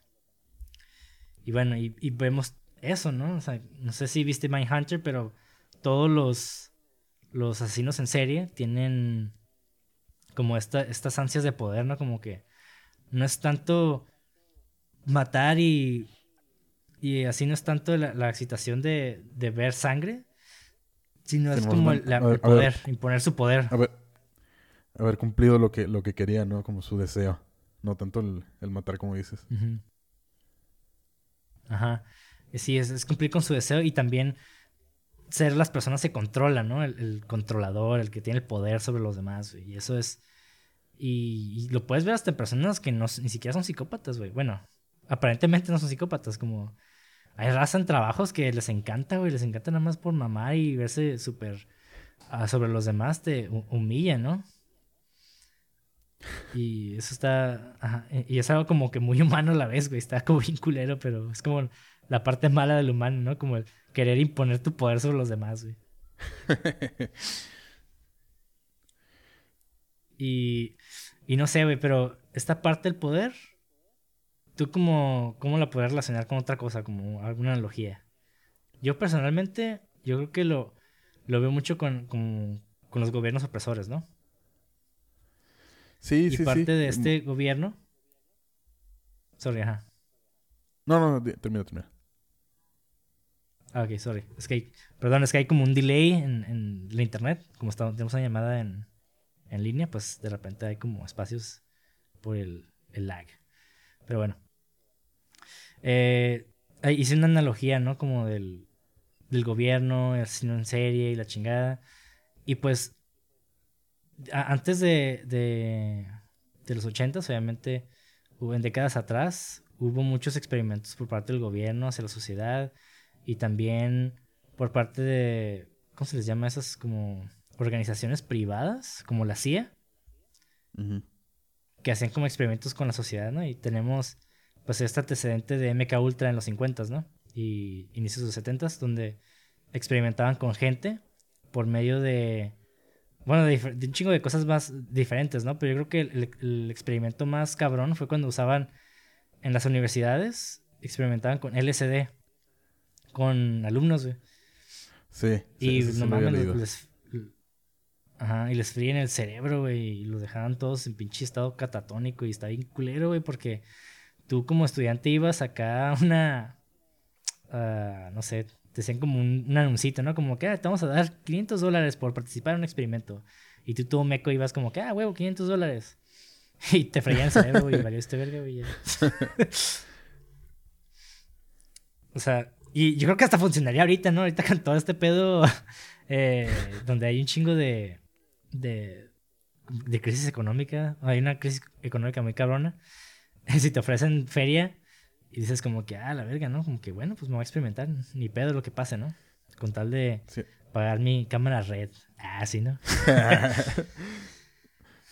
Y bueno, y, y vemos eso, ¿no? O sea, no sé si viste Mindhunter, pero todos los, los asesinos en serie tienen como esta, estas ansias de poder, ¿no? Como que no es tanto matar y, y así no es tanto la, excitación de, de, ver sangre, sino es como el, poder, imponer su poder. Haber, cumplido lo que, lo que quería, ¿no? Como su deseo. No tanto el, matar, como dices. Ajá. Sí, es, es, cumplir con su deseo y también ser las personas que controlan, ¿no? El, controlador, el que tiene el poder sobre los demás, Y eso es... Y, lo puedes ver hasta en personas que no, ni siquiera son psicópatas, güey. Bueno, aparentemente no son psicópatas, como hay raza en trabajos que les encanta, güey, les encanta nada más por mamar y verse súper ah, sobre los demás, te humilla, ¿no? Y eso está, ajá, y es algo como que muy humano a la vez, güey, está como bien culero, pero es como la parte mala del humano, ¿no? Como el querer imponer tu poder sobre los demás, güey. y, y no sé, güey, pero esta parte del poder ¿Tú cómo, cómo la puedes relacionar con otra cosa, como alguna analogía? Yo personalmente, yo creo que lo, lo veo mucho con, con, los gobiernos opresores, ¿no? Sí, y sí, parte de este gobierno... Sorry, ajá. No, no, no, termina, termina. Ah, ok, sorry. Es que hay, perdón, es que hay como un delay en, en la internet. Como estamos, tenemos una llamada en, en línea, pues de repente hay como espacios por el, el lag. Pero bueno. Eh, hice una analogía, ¿no? Como del, del gobierno, el asesino en serie y la chingada. Y pues, antes de, de, de los ochentas, obviamente, hubo, en décadas atrás, hubo muchos experimentos por parte del gobierno hacia la sociedad y también por parte de, ¿cómo se les llama? Esas como organizaciones privadas, como la CIA, que hacían como experimentos con la sociedad, ¿no? Y tenemos pues este antecedente de MK Ultra en los 50, ¿no? Y inicios de los 70, donde experimentaban con gente por medio de, bueno, de, un chingo de cosas más diferentes, ¿no? Pero yo creo que el, experimento más cabrón fue cuando usaban en las universidades, experimentaban con LSD, con alumnos, güey. Sí. Y no mames, les, ajá, y les fríen el cerebro, güey, y los dejaban todos en pinche estado catatónico y está bien culero, güey, porque tú como estudiante ibas acá a una, uh, no sé, te hacían como un, un anuncito, ¿no? Como que ah, te vamos a dar 500 dólares por participar en un experimento. Y tú todo meco ibas como que, ah, huevo, 500 dólares. Y te freían el cerebro y valió este verga, güey. o sea, y yo creo que hasta funcionaría ahorita, ¿no? Ahorita con todo este pedo eh, donde hay un chingo de, de, de crisis económica, hay una crisis económica muy cabrona si te ofrecen feria y dices como que, ah, la verga, ¿no? Como que, bueno, pues me voy a experimentar, ni pedo lo que pase, ¿no? Con tal de Sí. pagar mi cámara red. Ah, sí, ¿no?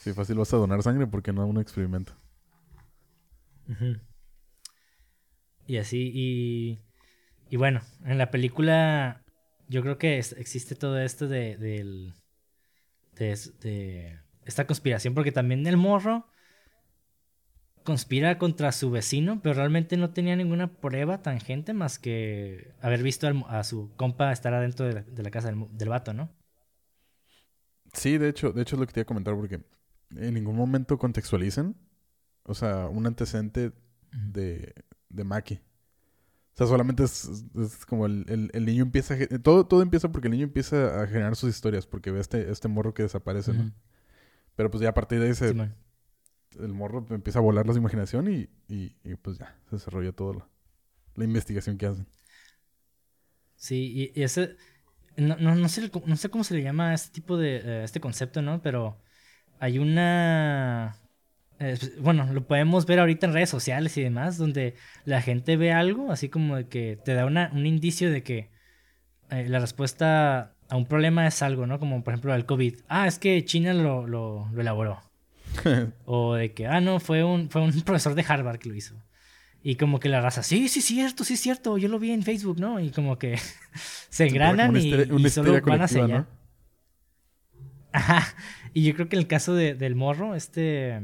Sí, fácil vas a donar sangre porque no un experimento. Ujú. Y así, y, y bueno, en la película yo creo que es- existe todo esto de, de, es- de esta conspiración, porque también el morro conspira contra su vecino, pero realmente no tenía ninguna prueba tangente más que haber visto al a su compa estar adentro de la, de la casa del, del vato, ¿no? Sí, de hecho, de hecho es lo que te iba a comentar porque en ningún momento contextualizan, o sea, un antecedente de, de Maki. O sea, solamente es, es como el, el- el niño empieza a... Todo, todo empieza porque el niño empieza a generar sus historias, porque ve este, este morro que desaparece, ¿no? Pero pues ya a partir de ahí se-. El morro empieza a volar la imaginación y, y, pues ya, se desarrolla toda la, la investigación que hacen. Sí, y, y ese. No, no, no, sé, no sé cómo se le llama a este tipo de. eh, este concepto, ¿no? Pero hay una. eh, pues, bueno, lo podemos ver ahorita en redes sociales y demás, donde la gente ve algo, así como de que te da una, un indicio de que eh, la respuesta a un problema es algo, ¿no? Como por ejemplo el COVID. Ah, es que China lo, lo, lo elaboró. O de que, ah, no, fue un, fue un profesor de Harvard que lo hizo. Y como que la raza, sí, sí, cierto, sí, cierto, yo lo vi en Facebook, ¿no? Y como que se engranan y, y solo van colectiva, allá. Ajá. Y yo creo que en el caso de- del morro, este.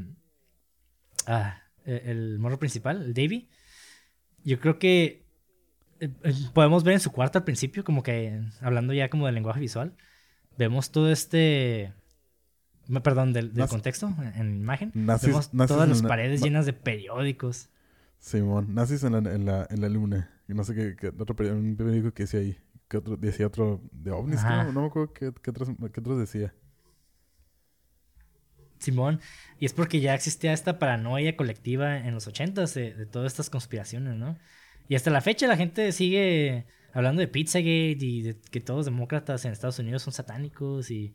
Ah, e- el morro principal, el Davy. Yo creo que eh, eh, podemos ver en su cuarto al principio, como que hablando ya como del lenguaje visual, vemos todo este. Perdón, del, contexto en, en imagen. Nazis- vemos nazis todas las la- paredes na- llenas de periódicos. Simón, nazis en la, en la, en la luna. Y no sé qué, qué otro periódico, que decía ahí. Que otro, decía otro de ovnis, creo. No me acuerdo qué, qué otros, qué otros decía. Simón. Y es porque ya existía esta paranoia colectiva en los ochentas de, de todas estas conspiraciones, ¿no? Y hasta la fecha la gente sigue hablando de Pizzagate y de que todos los demócratas en Estados Unidos son satánicos y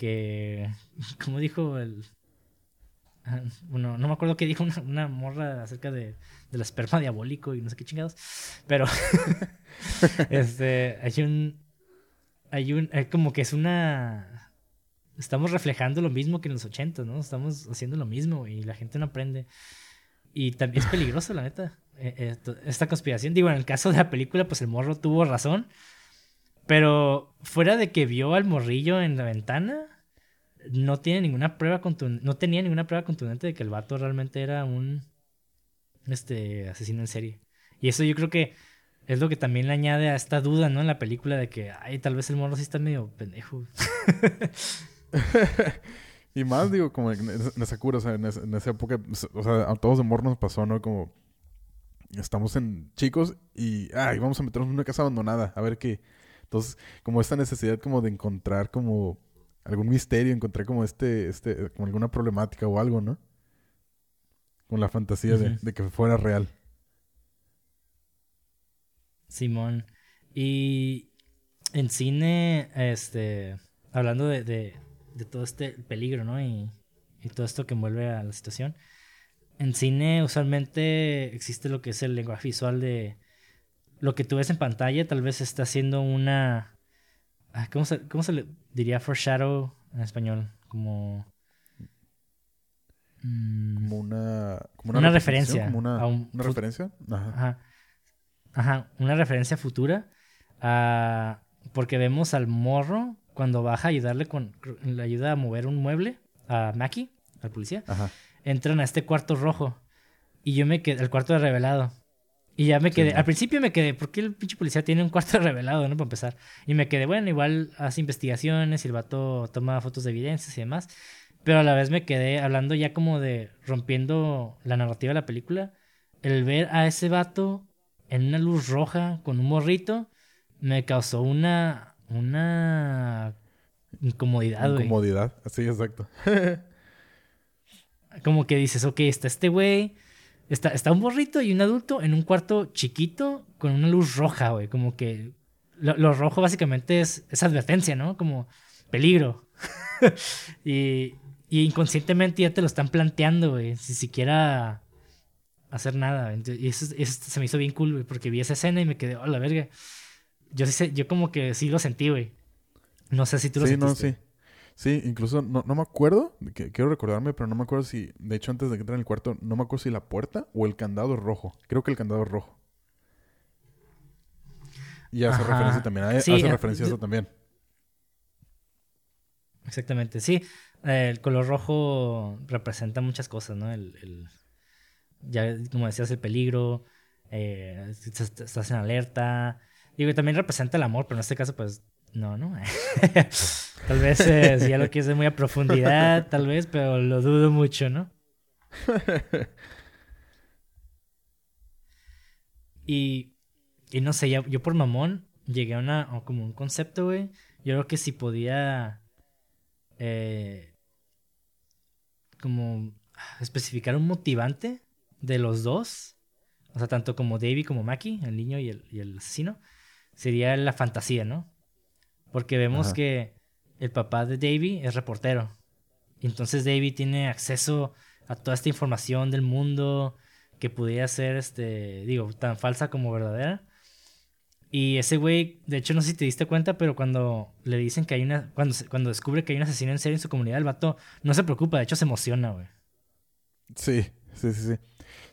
que, como dijo el... ah, Bueno, no me acuerdo qué dijo una, una morra acerca de, del esperma diabólico y no sé qué chingados. Pero este, hay un... Hay un... como que es una estamos reflejando lo mismo que en los 80, ¿no? Estamos haciendo lo mismo y la gente no aprende. Y también es peligroso, la neta. eh, eh, esta conspiración. Digo, en el caso de la película, pues el morro tuvo razón. Pero fuera de que vio al morrillo en la ventana, no tiene ninguna prueba no tenía ninguna prueba contundente de que el vato realmente era un este asesino en serie. Y eso yo creo que es lo que también le añade a esta duda, ¿no? En la película de que, ay, tal vez el morro sí está medio pendejo. Y más, digo, como en en esa cura, o sea, en en esa época, o sea, a todos de morro nos pasó, ¿no? Como estamos en chicos y, ay, vamos a meternos en una casa abandonada, a ver qué. Entonces, como esta necesidad como de encontrar como algún misterio, encontrar como este, este, como alguna problemática o algo, ¿no? Con la fantasía de, que fuera real. Simón. Y en cine, este, hablando de, de, de todo este peligro, ¿no? Y, y todo esto que envuelve a la situación. En cine usualmente existe lo que es el lenguaje visual de lo que tú ves en pantalla, tal vez está haciendo una... ah, ¿Cómo se, cómo se le diría foreshadow en español? Como... mm, Como una... Como Una referencia Como una, a un una referencia. Ajá. Ajá. Ajá, una referencia futura. a- porque vemos al morro cuando baja a ayudarle con. Le ayuda a mover un mueble a Mackie, al policía. Ajá. Entran a este cuarto rojo. Y yo me quedé. El cuarto de revelado. Y ya me quedé. Sí. Al principio me quedé. ¿Por qué el pinche policía tiene un cuarto revelado, no? Para empezar. Y me quedé, bueno, igual hace investigaciones y el vato toma fotos de evidencias y demás. Pero a la vez me quedé hablando ya como de rompiendo la narrativa de la película. El ver a ese vato en una luz roja con un morrito me causó una. Una. Incomodidad, güey. Incomodidad. Sí, exacto. Como que dices, ok, está este güey. Está, está un morrito y un adulto en un cuarto chiquito con una luz roja, güey. Como que. Lo, lo rojo básicamente es, es advertencia, ¿no? Como peligro. y, y inconscientemente ya te lo están planteando, güey. Si siquiera hacer nada. Y eso, eso se me hizo bien cool, güey, porque vi esa escena y me quedé, oh, la verga. Yo sí sé, yo como que sí lo sentí, güey. No sé si tú lo Sí, sentiste. no, sí. Sí, incluso no, no me acuerdo, que, quiero recordarme, pero no me acuerdo si, de hecho antes de que entrara en el cuarto, no me acuerdo si la puerta o el candado es rojo. Creo que el candado es rojo. Y hace Ajá. referencia también, a, Sí, hace eh, referencia a eso también. Exactamente, sí. Eh, el color rojo representa muchas cosas, ¿no? El, el- ya, como decías, el peligro, eh, estás en alerta. Digo, y también representa el amor, pero en este caso, pues, no, ¿no? tal vez, eh, si ya lo quieres muy a profundidad, tal vez, pero lo dudo mucho, ¿no? Y, y no sé, ya- yo por mamón llegué a una, a como un concepto, güey. Yo creo que si podía eh, como especificar un motivante de los dos, o sea, tanto como Davey como Maki, el niño y el, y el asesino, sería la fantasía, ¿no? Porque vemos Ajá. que el papá de Davey es reportero. Y entonces Davey tiene acceso a toda esta información del mundo que pudiera ser, este, digo, tan falsa como verdadera. Y ese güey, de hecho, no sé si te diste cuenta, pero cuando le dicen que hay una. Cuando, cuando descubre que hay un asesino en serie en su comunidad, el vato no se preocupa, de hecho se emociona, güey. Sí, sí, sí, sí.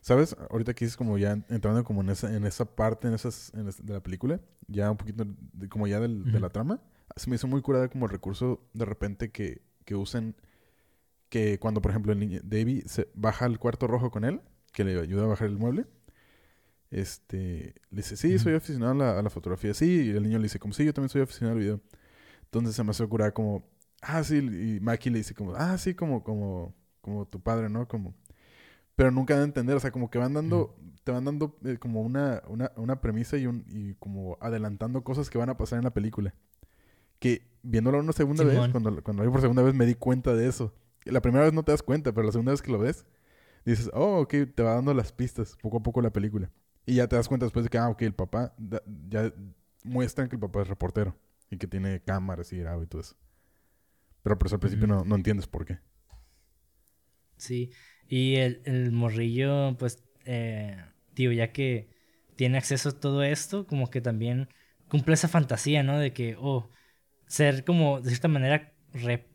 ¿Sabes? Ahorita aquí es como ya entrando como en esa, en esa parte en esas, en es- de la película, ya un poquito de- como ya del- de la trama, se me hizo muy curada como recurso de repente que, que usen, que cuando por ejemplo el niño, Davey se baja al cuarto rojo con él, que le ayuda a bajar el mueble, este, le dice, sí, soy aficionado a la, a la fotografía, sí, y el niño le dice, como, sí, yo también soy aficionado al video. Entonces se me hace curada como, ah, sí, y Maki le dice como, ah, sí, como, como, como tu padre, ¿no? Como, pero nunca a entender, o sea, como que van dando, te van dando eh, como una, una, una premisa y, un, y como adelantando cosas que van a pasar en la película. Que viéndolo una segunda vez, cuando, cuando lo vi por segunda vez me di cuenta de eso. La primera vez no te das cuenta, pero la segunda vez que lo ves, dices, oh, ok, te va dando las pistas poco a poco la película. Y ya te das cuenta después de que, ah, ok, el papá, da- ya muestran que el papá es reportero y que tiene cámaras y graba y todo eso. Pero por eso al principio no, no entiendes por qué. Sí. Y el, el morrillo, pues, eh, tío, ya que tiene acceso a todo esto, como que también cumple esa fantasía, ¿no? De que, oh, ser como, de cierta manera,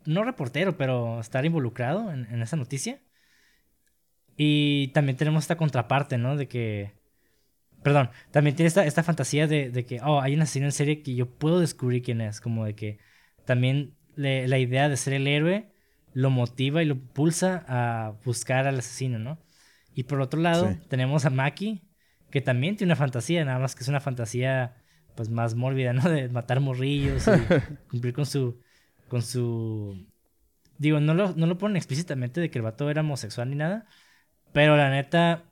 no reportero, pero estar involucrado en, en esa noticia. Y también tenemos esta contraparte, ¿no? De que, perdón, también tiene esta, esta fantasía de, de que, oh, hay un asesino en serie que yo puedo descubrir quién es, como de que también le- la idea de ser el héroe lo motiva y lo impulsa a buscar al asesino, ¿no? Y por otro lado, Sí. tenemos a Maki, que también tiene una fantasía, nada más que es una fantasía pues más mórbida, ¿no? De matar morrillos y cumplir con su con su digo, no lo, no lo ponen explícitamente de que el vato era homosexual ni nada, pero la neta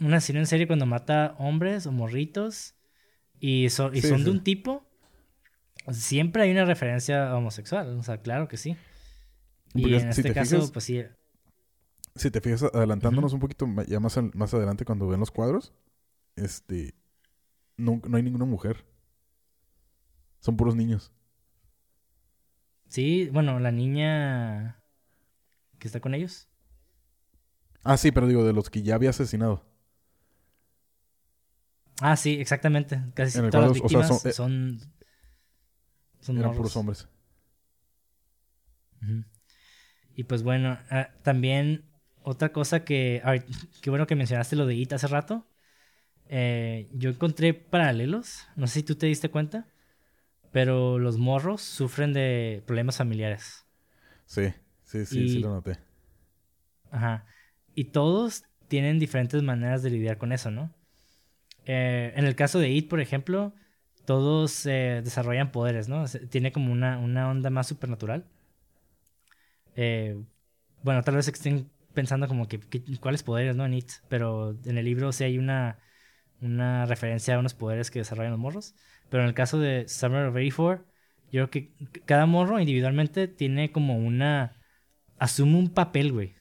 un asesino en serie cuando mata hombres o morritos y, so- y Sí, son sí. de un tipo siempre hay una referencia homosexual, o sea, claro que sí. Y Porque en si este te caso, fijas- pues sí. Si te fijas, adelantándonos un poquito ya más, al- más adelante cuando ven los cuadros, este, no, no hay ninguna mujer. Son puros niños. Sí, bueno, la niña que está con ellos. Ah, sí, pero digo, de los que ya había asesinado. Ah, sí, exactamente. Casi todas las cual, o sea, víctimas son- son, eh, son, Eran morros. puros hombres. Y pues bueno, ah, también otra cosa que, qué bueno que mencionaste lo de IT hace rato. Eh, yo encontré paralelos, no sé si tú te diste cuenta, pero los morros sufren de problemas familiares. Sí, sí, sí, sí lo noté. Ajá. Y todos tienen diferentes maneras de lidiar con eso, ¿no? Eh, en el caso de It, por ejemplo, todos eh, desarrollan poderes, ¿no? Tiene como una, una onda más supernatural. Eh, bueno, tal vez estén pensando como que, que- cuáles poderes, ¿no? En It, pero en el libro sí hay una, una referencia a unos poderes que desarrollan los morros. Pero en el caso de Summer of 84, yo creo que cada morro individualmente tiene como una... Asume un papel, güey.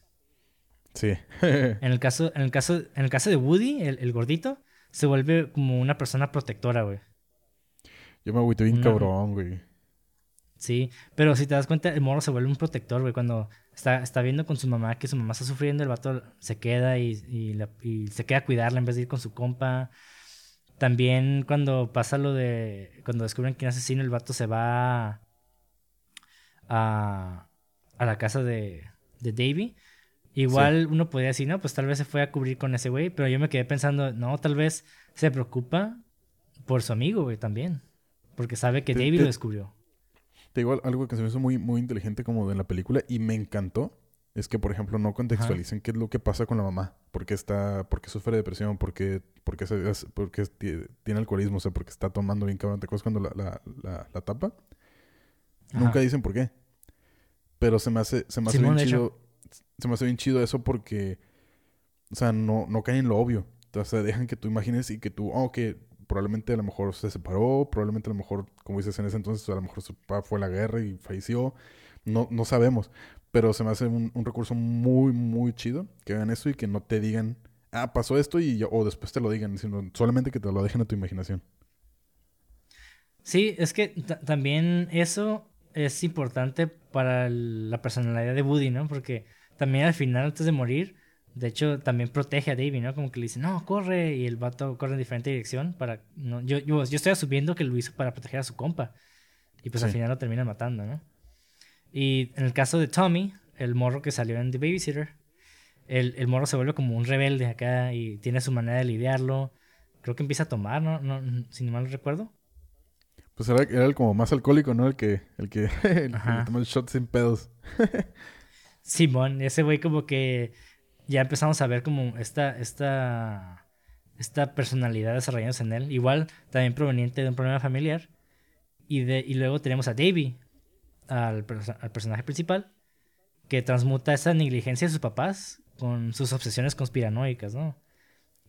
Sí. En el caso, en el caso, en el caso de Woody, el, el gordito, se vuelve como una persona protectora, güey. Yo me agüité bien cabrón, güey. Sí, pero si te das cuenta, el morro se vuelve un protector, güey. Cuando está, está viendo con su mamá que su mamá está sufriendo, el vato se queda y, y, la- y se queda a cuidarla en vez de ir con su compa. También cuando pasa lo de, cuando descubren quién es asesino, el vato se va a, a la casa de, de Davy. Igual uno podría decir, no, pues tal vez se fue a cubrir con ese güey, pero yo me quedé pensando, no, tal vez se preocupa por su amigo, güey, también. Porque sabe que Te- David te- lo descubrió. Te digo algo que se me hizo muy, muy inteligente como de la película y me encantó. Es que, por ejemplo, no contextualicen qué es lo que pasa con la mamá. ¿Por qué está, por qué sufre depresión? ¿Por qué, por qué, se- por qué tiene alcoholismo? O sea, porque está tomando bien cabrón. ¿Te acuerdas cuando la, la, la, la tapa? Ajá. Nunca dicen por qué. Pero se me hace, se me hace bien chido. Se me hace bien chido eso porque, o sea, no, no caen en lo obvio. O sea, dejan que tú imagines y que tú, oh, que probablemente a lo mejor se separó, probablemente a lo mejor, como dices en ese entonces, a lo mejor su papá fue a la guerra y falleció. No, no sabemos. Pero se me hace un, un recurso muy, muy chido que hagan eso y que no te digan, ah, pasó esto y ya- o después te lo digan, sino solamente que te lo dejen a tu imaginación. Sí, es que ta- también eso es importante para la personalidad de Woody, ¿no? Porque también al final, antes de morir, de hecho, también protege a Davy, ¿no? Como que le dice, no, corre, y el vato corre en diferente dirección para... No, yo, yo, yo estoy asumiendo que lo hizo para proteger a su compa. Y pues al final lo termina matando, ¿no? Y en el caso de Tommy, el morro que salió en The Babysitter, el, el morro se vuelve como un rebelde acá y tiene su manera de lidiarlo. Creo que empieza a tomar, ¿no? no si no mal recuerdo. Pues era, era el como más alcohólico, ¿no? El que, el que, el toma el shot sin pedos. Simón, ese güey como que ya empezamos a ver como esta, esta, esta personalidad desarrollándose en él. Igual también proveniente de un problema familiar. Y, de, y luego tenemos a Davy, al, al personaje principal, que transmuta esa negligencia de sus papás con sus obsesiones conspiranoicas, ¿no?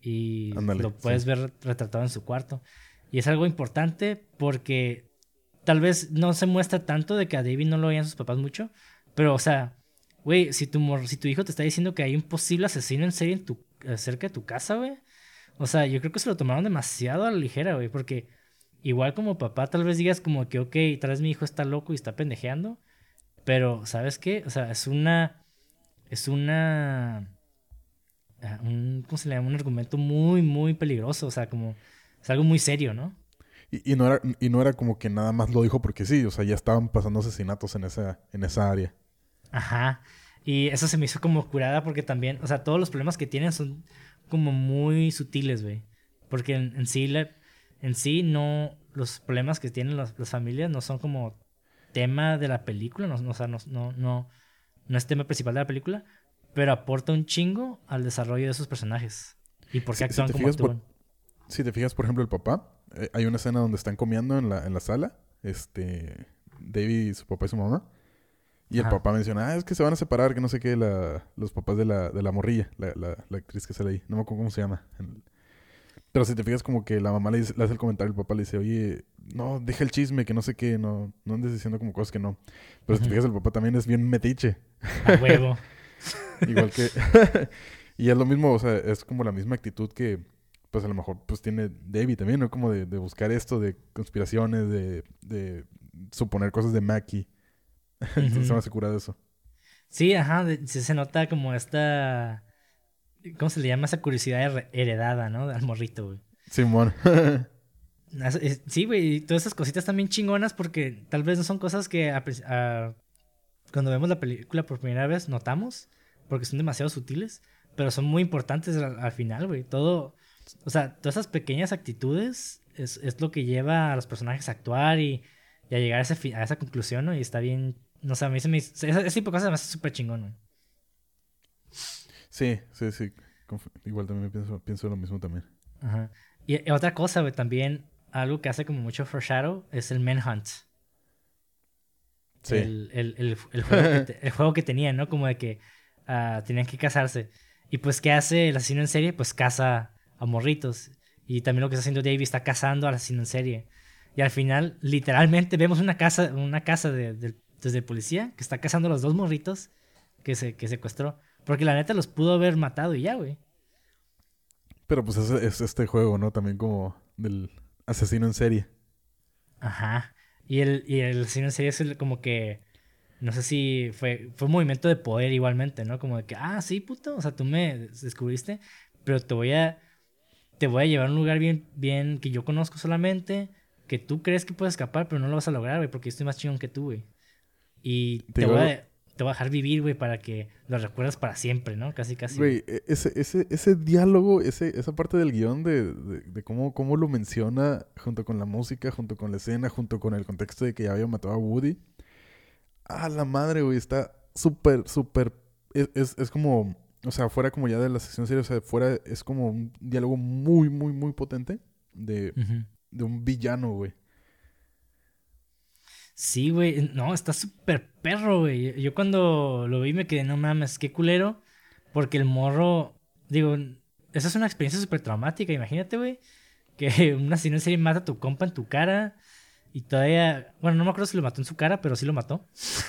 Y lo puedes sí. ver retratado en su cuarto. Y es algo importante porque tal vez no se muestra tanto de que a David no lo veían sus papás mucho, pero o sea, güey, si tu, si tu hijo te está diciendo que hay un posible asesino en serie en tu, cerca de tu casa, güey, o sea, yo creo que se lo tomaron demasiado a la ligera, güey, porque igual como papá tal vez digas como que, ok, tal vez mi hijo está loco y está pendejeando, pero ¿sabes qué? O sea, es una, es una, ah, un, ¿cómo se le llama? Un argumento muy, muy peligroso, o sea, como, es algo muy serio, ¿no? Y, y no era, y no era como que nada más lo dijo porque sí, o sea, ya estaban pasando asesinatos en esa, en esa área. Ajá. Y eso se me hizo como curada porque también, o sea, todos los problemas que tienen son como muy sutiles, güey. Porque en, en sí, la- en sí no, los problemas que tienen las, las familias no son como tema de la película, no, no, o sea, no, no, no, no es tema principal de la película, pero aporta un chingo al desarrollo de esos personajes. Y por qué Si- actúan como fijas por- actúan. Si te fijas, por ejemplo, el papá, eh, hay una escena donde están comiendo en la, en la sala, este, David y su papá y su mamá. Y el Ajá. papá menciona, ah, es que se van a separar, que no sé qué, la, los papás de la, de la morrilla, la, la, la actriz que sale ahí. No me acuerdo cómo se llama. El- Pero si te fijas, como que la mamá le, dice- le hace el comentario, el papá le dice, oye, no, deja el chisme, que no sé qué, no, no andes diciendo como cosas que no. Pero si te fijas, el papá también es bien metiche. A huevo. Igual que... y es lo mismo, o sea, es como la misma actitud que, pues a lo mejor, pues tiene David también, ¿no? Como de, de buscar esto, de conspiraciones, de, de suponer cosas de Mackie. Entonces se Ujú. me hace curado eso. Sí, ajá, sí se nota como esta, ¿cómo se le llama? Esa curiosidad her- heredada, ¿no? Al morrito, güey. Simón. Sí, güey, y todas esas cositas también chingonas porque tal vez no son cosas que a pri- a- cuando vemos la película por primera vez notamos porque son demasiado sutiles, pero son muy importantes al, al final, güey. Todo, o sea, todas esas pequeñas actitudes es, es lo que lleva a los personajes a actuar y, y a llegar a, ese a esa conclusión, ¿no? Y está bien, no sé, a mí se me ese, ese tipo de cosas me hace súper chingón, güey. Sí, sí, sí. Igual también pienso, pienso lo mismo también. Ajá. Y, otra cosa, güey, también algo que hace como mucho foreshadow es el manhunt. Sí. El, el, el, el juego que te- el juego que tenían, ¿no? Como de que ah, tenían que casarse. Y pues, ¿qué hace el asesino en serie? Pues caza a morritos. Y también lo que está haciendo Davey está cazando al asesino en serie. Y al final, literalmente, vemos una casa, una casa de, de- desde policía que está cazando a los dos morritos que, se, que secuestró. Porque la neta los pudo haber matado y ya, güey. Pero pues es, es este juego, ¿no? También como del asesino en serie. Ajá. Y el, y el asesino en serie es el- como que no sé si fue, fue un movimiento de poder igualmente, ¿no? Como de que, ah, sí, puto, o sea, tú me descubriste, pero te voy a, te voy a llevar a un lugar bien, bien que yo conozco solamente, que tú crees que puedes escapar, pero no lo vas a lograr, güey, porque yo estoy más chingón que tú, güey. Y te, voy a, te voy a dejar vivir, güey, para que lo recuerdes para siempre, ¿no? Casi, casi. Güey, e, ese, ese, ese diálogo, ese, esa parte del guion de, de, cómo, cómo lo menciona junto con la música, junto con la escena, junto con el contexto de que ya había matado a Woody. Ah, la madre, güey, está súper, súper... Es, es, como... O sea, fuera como ya de la sesión seria, o sea, fuera es como un diálogo muy, muy, muy potente de, de un villano, güey. Sí, güey. No, está súper perro, güey. Yo cuando lo vi me quedé, no mames, qué culero. Porque el morro, digo, esa es una experiencia súper traumática. Imagínate, güey, que una asesino en serie mata a tu compa en tu cara. Y todavía, bueno, no me acuerdo si lo mató en su cara, pero sí lo mató.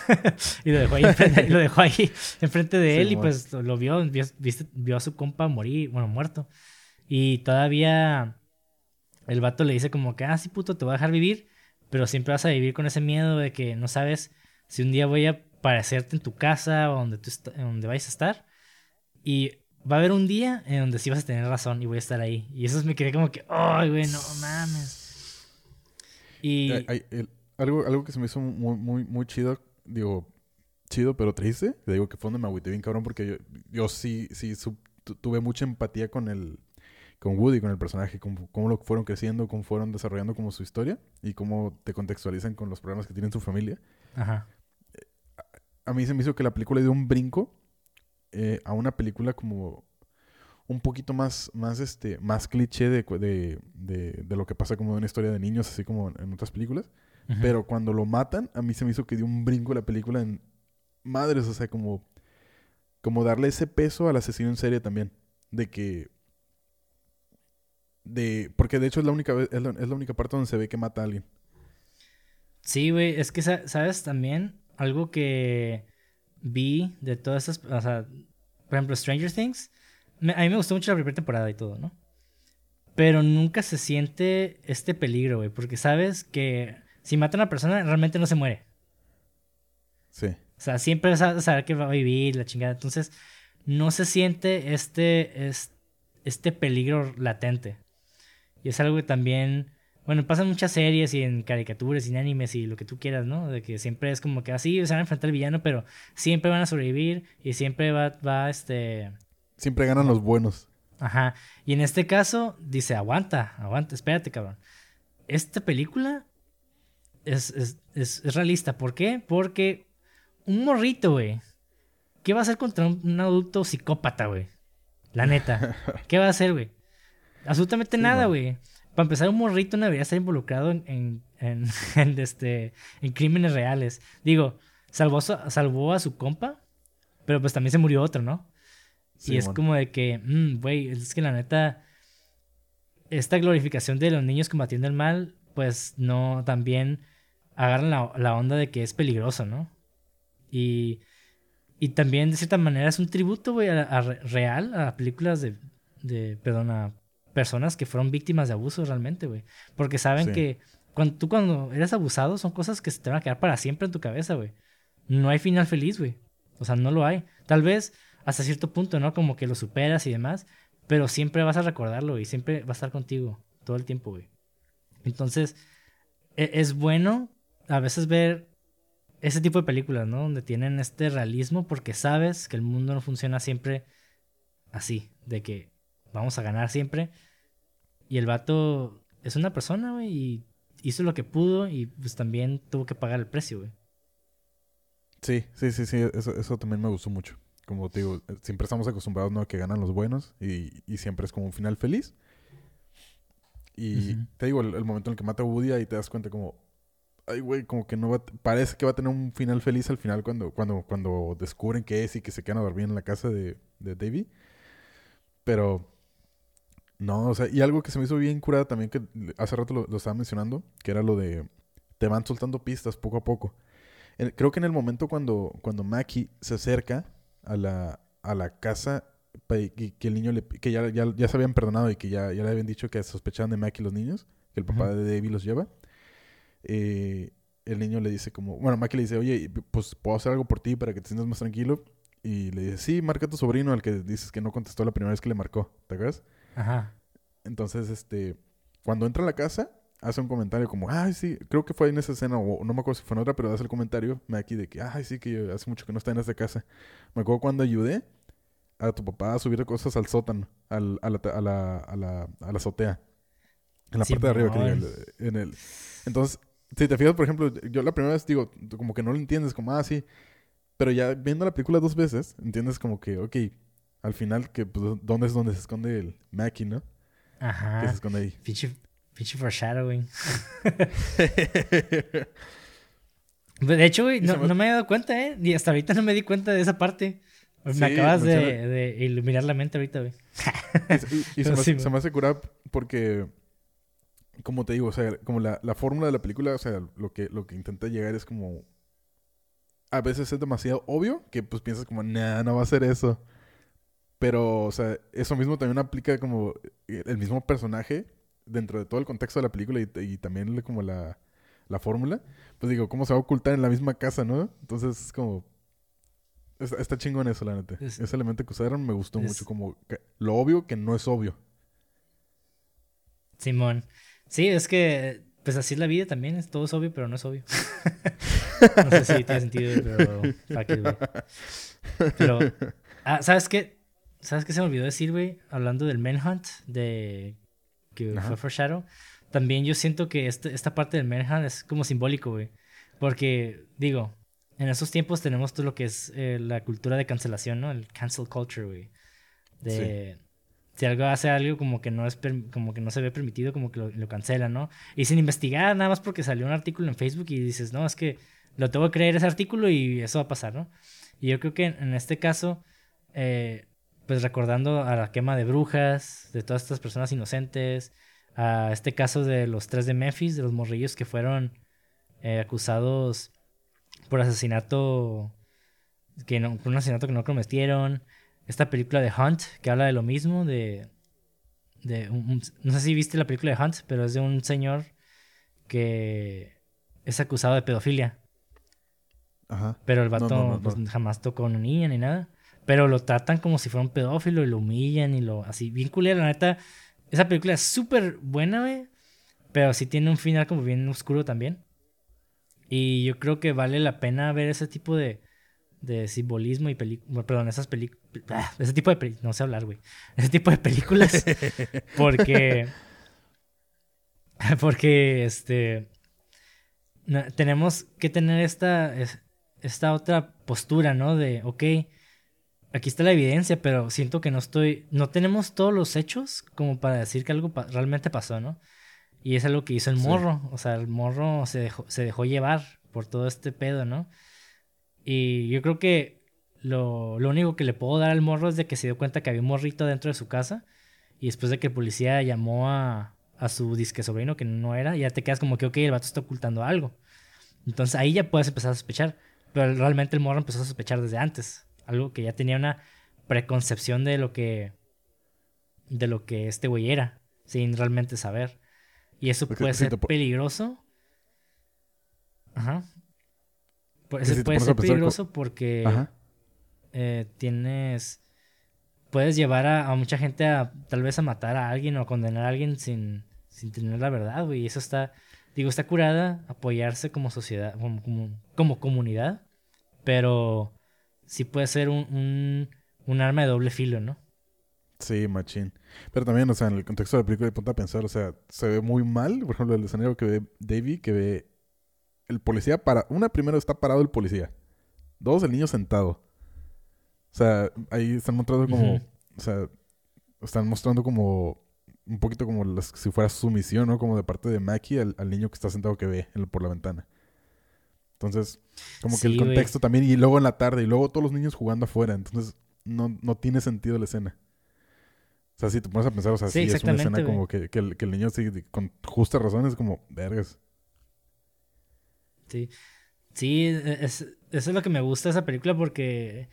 y lo dejó ahí, enfrente, lo dejó ahí enfrente de él y pues lo vio, vio, vio, a su compa morir, bueno, muerto. Y todavía el vato le dice como que, ah, sí, puto, te voy a dejar vivir pero siempre vas a vivir con ese miedo de que no sabes si un día voy a aparecerte en tu casa o donde, tú donde vayas a estar. Y va a haber un día en donde sí vas a tener razón y voy a estar ahí. Y eso me quedé como que, ay, güey, no mames. Y... algo, algo que se me hizo muy, muy, muy chido, digo, chido pero triste. Te digo que fue donde me agüité bien cabrón porque yo, yo sí, sí tuve mucha empatía con el, con Woody, con el personaje, cómo, cómo, lo fueron creciendo, cómo fueron desarrollando como su historia y cómo te contextualizan con los problemas que tiene su familia. Ajá. A, mí se me hizo que la película dio un brinco eh, a una película como un poquito más, más, este, más cliché de, de, de, lo que pasa como de una historia de niños, así como en otras películas. Pero cuando lo matan, a mí se me hizo que dio un brinco la película en madres, o sea, como, como darle ese peso al asesino en serie también. De que de porque de hecho es la única es la, es la única parte donde se ve que mata a alguien. Sí, güey, es que sabes también algo que vi de todas esas, o sea, por ejemplo, Stranger Things, a mí me gustó mucho la primera temporada y todo, ¿no? Pero nunca se siente este peligro, güey, porque sabes que si mata a una persona realmente no se muere. Sí. O sea, siempre a saber que va a vivir la chingada, entonces no se siente este, este, este peligro latente. Y es algo que también, bueno, pasa en muchas series y en caricaturas y en animes y lo que tú quieras, ¿no? De que siempre es como que así se van a enfrentar al villano, pero siempre van a sobrevivir y siempre va, va este... Siempre ganan los buenos. Ajá. Y en este caso dice, aguanta, aguanta, espérate, cabrón. Esta película es, es, es, realista. ¿Por qué? Porque un morrito, güey. ¿Qué va a hacer contra un, un adulto psicópata, güey? La neta. ¿Qué va a hacer, güey? Absolutamente nada, güey. Para empezar, un morrito no debería estar involucrado en, en, este, en crímenes reales. Digo, salvó, salvó a su compa, pero pues también se murió otro, ¿no? y es como de que, mm, güey, es que la neta, esta glorificación de los niños combatiendo el mal, pues no, también agarran la, la onda de que es peligroso, ¿no? Y, y también, de cierta manera, es un tributo, güey, a, real, a películas de, de, perdón, a personas que fueron víctimas de abuso realmente, güey. Porque saben que cuando, tú cuando eres abusado son cosas que se te van a quedar para siempre en tu cabeza, güey. No hay final feliz, güey. O sea, no lo hay. Tal vez hasta cierto punto, ¿no? Como que lo superas y demás. Pero siempre vas a recordarlo y siempre va a estar contigo todo el tiempo, güey. Entonces, e, es bueno a veces ver ese tipo de películas, ¿no? Donde tienen este realismo porque sabes que el mundo no funciona siempre así, de que vamos a ganar siempre. Y el vato es una persona, güey, y hizo lo que pudo y pues también tuvo que pagar el precio, güey. Sí, sí, sí, sí, eso, eso también me gustó mucho. Como te digo, siempre estamos acostumbrados ¿no? a que ganan los buenos y, y siempre es como un final feliz. Y te digo, el, momento en el que mata a Woody y te das cuenta como, ay, güey, como que no va, parece que va a tener un final feliz al final cuando, cuando, cuando descubren que es y que se quedan a dormir en la casa de, de Davey. Pero no, o sea, y algo que se me hizo bien curada también, que hace rato lo, estaba mencionando, que era lo de te van soltando pistas poco a poco. creo que en el momento cuando, cuando Mackie se acerca a la, a la casa, que, que el niño le, que ya, ya, ya, se habían perdonado y que ya, ya le habían dicho que sospechaban de Mackie los niños, que el papá de David los lleva. Eh, el niño le dice como, bueno, Mackie le dice, oye, pues puedo hacer algo por ti para que te sientas más tranquilo. Y le dice, sí, marca a tu sobrino, al que dices que no contestó la primera vez que le marcó, ¿te acuerdas? Ajá. Entonces, este, cuando entra a la casa, hace un comentario como, ay, sí, creo que fue en esa escena, o no me acuerdo si fue en otra, pero hace el comentario, Mackie, de que, ay, sí, que hace mucho que no está en esta casa. Me acuerdo cuando ayudé a tu papá a subir cosas al sótano, al, a, la, a, la, a, la, a la azotea. En la parte de arriba, que en el... Entonces, si te fijas, por ejemplo, yo la primera vez digo, como que no lo entiendes, como, ah, sí. Pero ya viendo la película dos veces, entiendes como que, ok, al final, que pues, ¿dónde es donde se esconde el Mackie, no? Que se Ajá. esconde ahí. Pinche, pinche foreshadowing. De hecho, güey, no, no me he dado cuenta, ¿eh? Y hasta ahorita no me di cuenta de esa parte. Me Sí, acabas de, iluminar la mente ahorita, güey. Y, y se, me Sí, se me hace curar porque, como te digo, o sea, como la, la fórmula de la película, o sea, lo que, lo que intenta llegar es como... A veces es demasiado obvio que pues piensas como, nah, no va a ser eso. Pero, o sea, eso mismo también aplica como el mismo personaje dentro de todo el contexto de la película y, y también como la, la fórmula. Pues digo, ¿cómo se va a ocultar en la misma casa, no? Entonces es como... Está, está chingón eso, la neta. Es- Ese elemento que usaron me gustó es- mucho, como que- lo obvio que no es obvio. Simón. Sí, es que, pues así es la vida también. Es, todo es obvio, pero no es obvio. no sé si tiene sentido, pero... fuck it. Pero, ah, ¿sabes qué? ¿Sabes qué se me olvidó decir, güey? Hablando del Manhunt, de que Ajá. fue Foreshadow. También yo siento que este- esta parte del Manhunt es como simbólico, güey. Porque, digo, en esos tiempos tenemos todo lo que es eh, la cultura de cancelación, ¿no? El cancel culture, güey. De... Si algo hace algo como que no es como que no se ve permitido, como que lo, lo cancelan, ¿no? Y sin investigar, nada más porque salió un artículo en Facebook y dices, no, es que lo tengo que creer ese artículo y eso va a pasar, ¿no? Y yo creo que en, en este caso, eh, pues recordando a la quema de brujas, de todas estas personas inocentes, a este caso de los tres de Memphis, de los morrillos que fueron eh, acusados por asesinato, que no, por un asesinato que no cometieron, esta película de Hunt, que habla de lo mismo, de... de un- no sé si viste la película de Hunt, pero es de un señor que es acusado de pedofilia. Ajá. Pero el vato no, no, no. pues, jamás tocó a una niña ni nada. Pero lo tratan como si fuera un pedófilo y lo humillan y lo... Así, bien culero, la neta. Esa película es súper buena, güey. Pero sí tiene un final como bien oscuro también. Y yo creo que vale la pena ver ese tipo de, de simbolismo y películas... Perdón, esas películas... Ese tipo de... peli- No sé hablar, güey. Ese tipo de películas. porque... Porque, este... no- tenemos que tener esta... es- esta otra postura, ¿no? De, ok, aquí está la evidencia, pero siento que no estoy, no tenemos todos los hechos como para decir que algo pa- realmente pasó, ¿no? Y es algo que hizo el Sí. morro, o sea, el morro se dejó, se dejó llevar por todo este pedo, ¿no? Y yo creo que lo, lo único que le puedo dar al morro es de que se dio cuenta que había un morrito dentro de su casa y después de que el policía llamó a, a su disque sobrino que no era, ya te quedas como que, ok, el vato está ocultando algo. Entonces ahí ya puedes empezar a sospechar. Pero realmente el morro empezó a sospechar desde antes. Algo que ya tenía una preconcepción de lo que. de lo que este güey era. Sin realmente saber. Y eso Porque puede si ser te peligroso. Ajá. Pues si puede ser peligroso porque Ajá. eh, tienes. Puedes llevar a, a mucha gente a tal vez a matar a alguien o a condenar a alguien sin, sin tener la verdad, güey. Y eso está, digo, está curada apoyarse como sociedad, como, como, como comunidad, pero sí puede ser un, un, un arma de doble filo, ¿no? Sí, machín. Pero también, o sea, en el contexto de la película, ponte a pensar, o sea, se ve muy mal, por ejemplo, el escenario que ve Davy, que ve el policía para... Una, primero está parado el policía. Dos, el niño sentado. O sea, ahí están mostrando como... O sea, están mostrando como... Un poquito como las- si fuera sumisión, ¿no? Como de parte de Mackie al, al niño que está sentado que ve en- por la ventana. Entonces, como que el Sí, contexto también, y luego en la tarde, y luego todos los niños jugando afuera. Entonces, no, no tiene sentido la escena. O sea, si te pones a pensar, o sea, Sí, sí, es una escena como que, que el, que el niño sí, con justas razones, como, vergas. Sí, sí, es, eso es lo que me gusta de esa película porque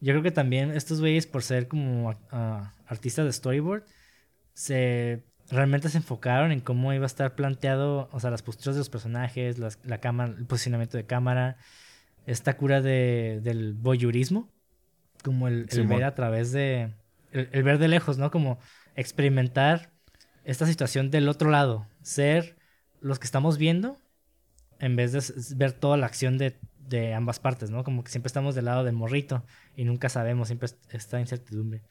yo creo que también estos güeyes por ser como ah, artistas de storyboard se realmente se enfocaron en cómo iba a estar planteado, o sea, las posturas de los personajes, las- la cámara, el posicionamiento de cámara, esta cura de, del voyeurismo, como el, ver a través de, el, el ver de lejos, ¿no? Como experimentar esta situación del otro lado, ser los que estamos viendo en vez de ver toda la acción de, de ambas partes, ¿no? Como que siempre estamos del lado del morrito y nunca sabemos, siempre es- está incertidumbre.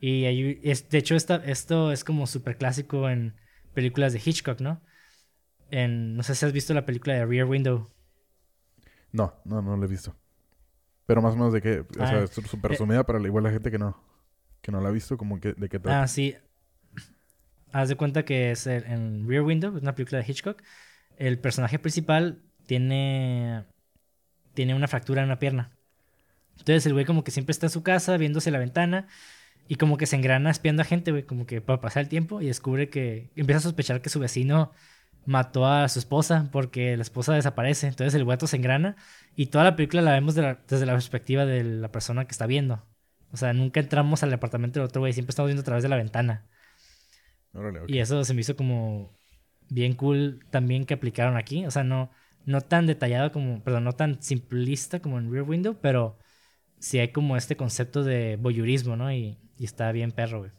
Y ahí es, de hecho, esta, esto es como súper clásico en películas de Hitchcock, ¿no? En, no sé si has visto la película de Rear Window. No, no, no lo he visto. Pero más o menos de qué, o Ah, sea, es súper eh. resumida para la- igual la gente que no, que no la ha visto, como que de qué trata. Ah, sí. Haz de cuenta que es el- en Rear Window, es una película de Hitchcock. El personaje principal tiene, tiene una fractura en una pierna. Entonces el güey como que siempre está en su casa viéndose la ventana y como que se engrana espiando a gente, güey, como que para pasar el tiempo y descubre que empieza a sospechar que su vecino mató a su esposa porque la esposa desaparece. Entonces el guato se engrana y toda la película la vemos de la- desde la perspectiva de la persona que está viendo. O sea, nunca entramos al departamento del otro güey, siempre estamos viendo a través de la ventana. Órale. Y eso se me hizo como bien cool también que aplicaron aquí. O sea, no, no tan detallado como, perdón, no tan simplista como en Rear Window, pero sí hay como este concepto de voyeurismo, ¿no? Y, y está bien perro, güey.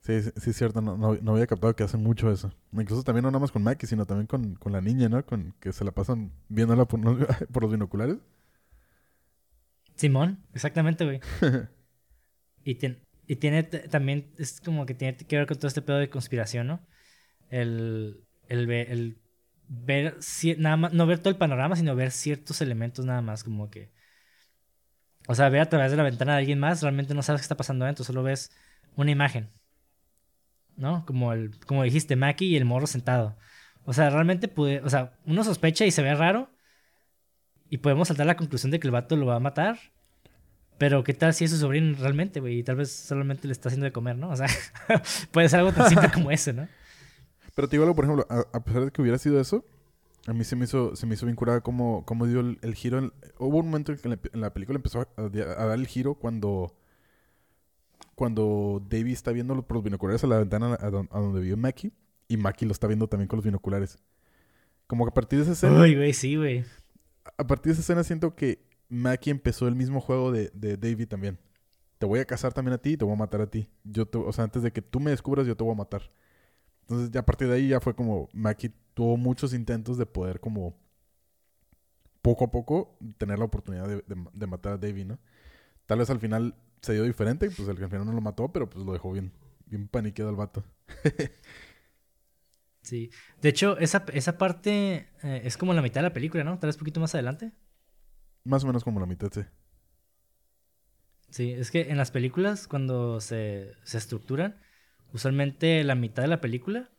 Sí, sí, sí, es cierto. No, no, no había captado que hacen mucho eso. Incluso también no nada más con Mikey, sino también con, con la niña, ¿no? Con que se la pasan viéndola por, por los binoculares. Simón, exactamente, güey. y, tien- y tiene también, es como que tiene que ver con todo este pedo de conspiración, ¿no? El, el, el ver, nada más, no ver todo el panorama, sino ver ciertos elementos nada más, como que... O sea, ver a través de la ventana de alguien más, realmente no sabes qué está pasando adentro, solo ves una imagen. ¿No? Como, el, como dijiste, Maki y el morro sentado. O sea, realmente pude, o sea, uno sospecha y se ve raro, y podemos saltar a la conclusión de que el vato lo va a matar. Pero qué tal si es su sobrino realmente, güey. Y tal vez solamente le está haciendo de comer, ¿no? O sea, puede ser algo tan simple como eso, ¿no? Pero te digo algo, por ejemplo, a, a pesar de que hubiera sido eso, a mí se me hizo, se me hizo bien curada cómo, cómo dio el, el giro. en- hubo un momento en que en la, en la película empezó a, a dar el giro cuando cuando Davey está viendo por los binoculares a la ventana a, don- a donde vive Mackie y Mackie lo está viendo también con los binoculares. Como que a partir de esa escena, Uy, güey, sí, güey. a partir de esa escena siento que Mackie empezó el mismo juego de, de Davey también. Te voy a casar también a ti y te voy a matar a ti. Yo te- o sea, antes de que tú me descubras, yo te voy a matar. Entonces, ya a partir de ahí ya fue como Mackie tuvo muchos intentos de poder como poco a poco tener la oportunidad de, de- de matar a Davey, ¿no? Tal vez al final se dio diferente, pues al final no lo mató, pero pues lo dejó bien, bien paniqueado al vato. Sí. De hecho, esa, esa parte eh, es como la mitad de la película, ¿no? Tal vez un poquito más adelante. Más o menos como la mitad, sí. Sí, es que en las películas, cuando se, se estructuran, usualmente la mitad de la película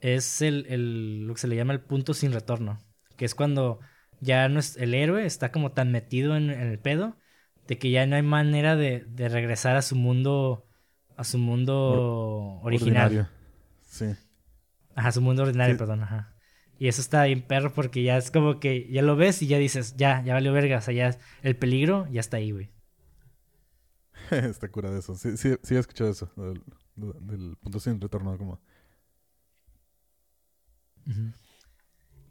es el, el- lo que se le llama el punto sin retorno. Que es cuando ya no es, el héroe está como tan metido en, en el pedo de que ya no hay manera de, de regresar a su mundo, a su mundo original. Ordinario. Sí. Ajá, su mundo ordinario, Sí. perdón, ajá. Y eso está bien perro porque ya es como que ya lo ves y ya dices, ya, ya valió verga, o sea, ya el peligro ya está ahí, güey. Está cura de eso. Sí, sí, sí he escuchado eso. Del, del punto sin retorno, como...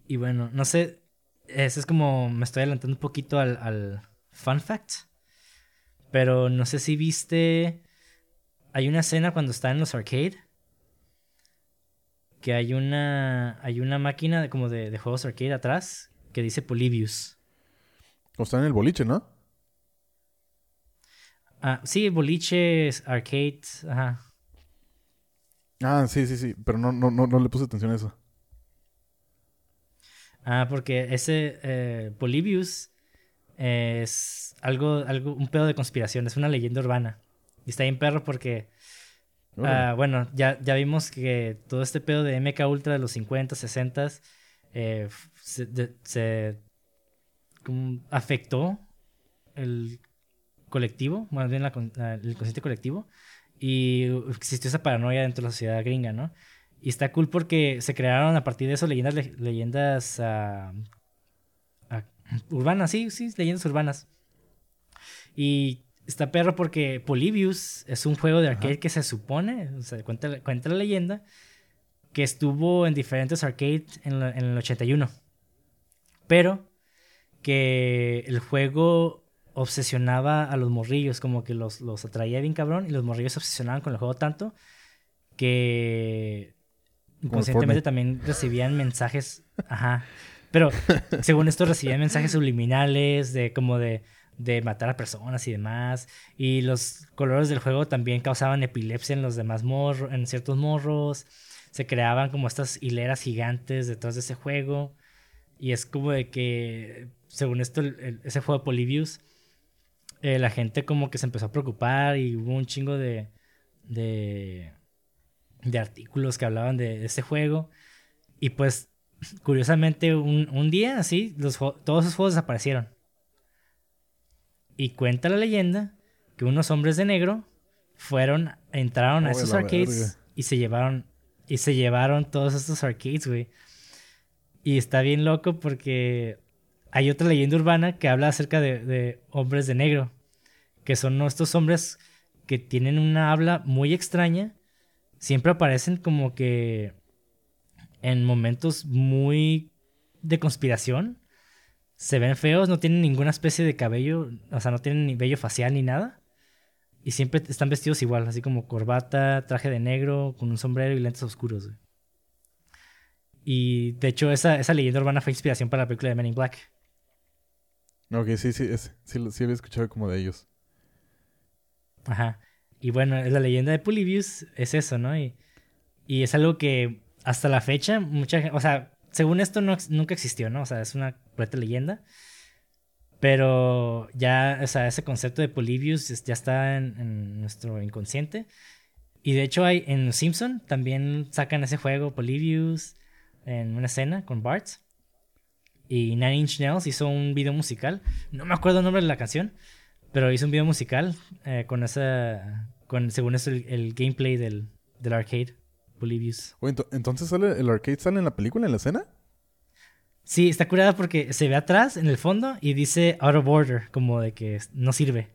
Y bueno, no sé, eso es como me estoy adelantando un poquito al, al fun fact, pero no sé si viste, hay una escena cuando está en los arcade, que hay una, hay una máquina de, como de, de juegos arcade atrás que dice Polybius. O está en el boliche, ¿no? Ah, sí, boliches, arcades, ajá. Ah, sí, sí, sí. Pero no, no, no, no le puse atención a eso. Ah, porque ese eh, Polybius es algo, algo, un pedo de conspiración, es una leyenda urbana. Y está bien perro porque, ah, bueno, ya, ya vimos que todo este pedo de MK Ultra de los 50, 60 eh, se, de- se como afectó el colectivo, más bien la con- la- el consciente colectivo, y existió esa paranoia dentro de la sociedad gringa, ¿no? Y está cool porque se crearon a partir de eso leyendas, le- leyendas ah, urbanas, sí, sí, leyendas urbanas. Y está perro porque Polybius es un juego de arcade que se supone, o sea, cuenta, cuenta la leyenda, que estuvo en diferentes arcades en, en el 81. Pero que el juego obsesionaba a los morrillos, como que los, los atraía bien cabrón, y los morrillos se obsesionaban con el juego tanto que inconscientemente también recibían mensajes, ajá, pero según esto recibían mensajes subliminales de como de, de matar a personas y demás, y los colores del juego también causaban epilepsia en los demás morros, en ciertos morros, se creaban como estas hileras gigantes detrás de ese juego, y es como de que, según esto, ese juego de Polybius, eh, la gente como que se empezó a preocupar y hubo un chingo de, de, de artículos que hablaban de, ese juego. Y pues, curiosamente, un, un día así, los, todos esos juegos desaparecieron. Y cuenta la leyenda que unos hombres de negro fueron, entraron a esos arcades y se llevaron, y se llevaron todos estos arcades, güey. Y está bien loco porque hay otra leyenda urbana que habla acerca de, hombres de negro, que son estos hombres que tienen una habla muy extraña, siempre aparecen como que en momentos muy de conspiración, se ven feos, no tienen ninguna especie de cabello, o sea, no tienen ni vello facial ni nada. Y siempre están vestidos igual, así como corbata, traje de negro, con un sombrero y lentes oscuros. Y de hecho, esa, esa leyenda urbana fue inspiración para la película de Men in Black. Ok, sí, sí, sí, sí, había escuchado como de ellos. Ajá. Y bueno, la leyenda de Polybius es eso, ¿no? Y, y es algo que hasta la fecha, mucha gente, o sea, según esto no, nunca existió, ¿no? O sea, es una completa leyenda. Pero ya, o sea, ese concepto de Polybius ya está en, en, nuestro inconsciente. Y de hecho, hay en Simpson también sacan ese juego, Polybius, en una escena con Bart. Y Nine Inch Nails hizo un video musical. No me acuerdo el nombre de la canción, pero hizo un video musical eh, con esa. Con, según eso, el, gameplay del, del arcade, Polybius. entonces sale el arcade sale en la película, en la escena. Sí, está curada porque se ve atrás, en el fondo, y dice out of order, como de que no sirve.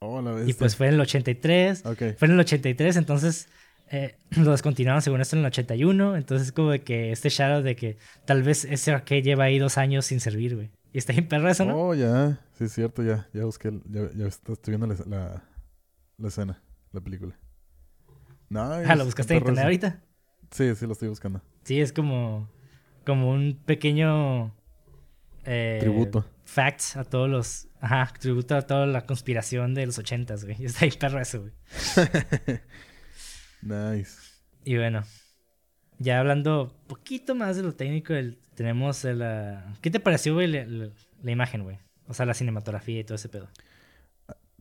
Oh, la y pues fue en el 83. Fue en el 83, entonces eh, lo descontinuaron según esto en el 81. Entonces, como de que este shadow de que tal vez ese arcade lleva ahí dos años sin servir, güey. Y está bien perro eso, ¿no? Oh, ya. Sí, es cierto, ya. Ya busqué. Ya, ya estoy viendo la, la, escena, la película. Nice. Ah, ¿lo buscaste en internet ahorita? Sí, sí, lo estoy buscando. Sí, es como. Como un pequeño. Eh, tributo. Facts a todos los. Ajá, tributo a toda la conspiración de los ochentas, güey. Está bien perro eso, güey. Nice. Y bueno, ya hablando un poquito más de lo técnico, tenemos la... ¿Qué te pareció, güey, la, imagen, güey? O sea, la cinematografía y todo ese pedo.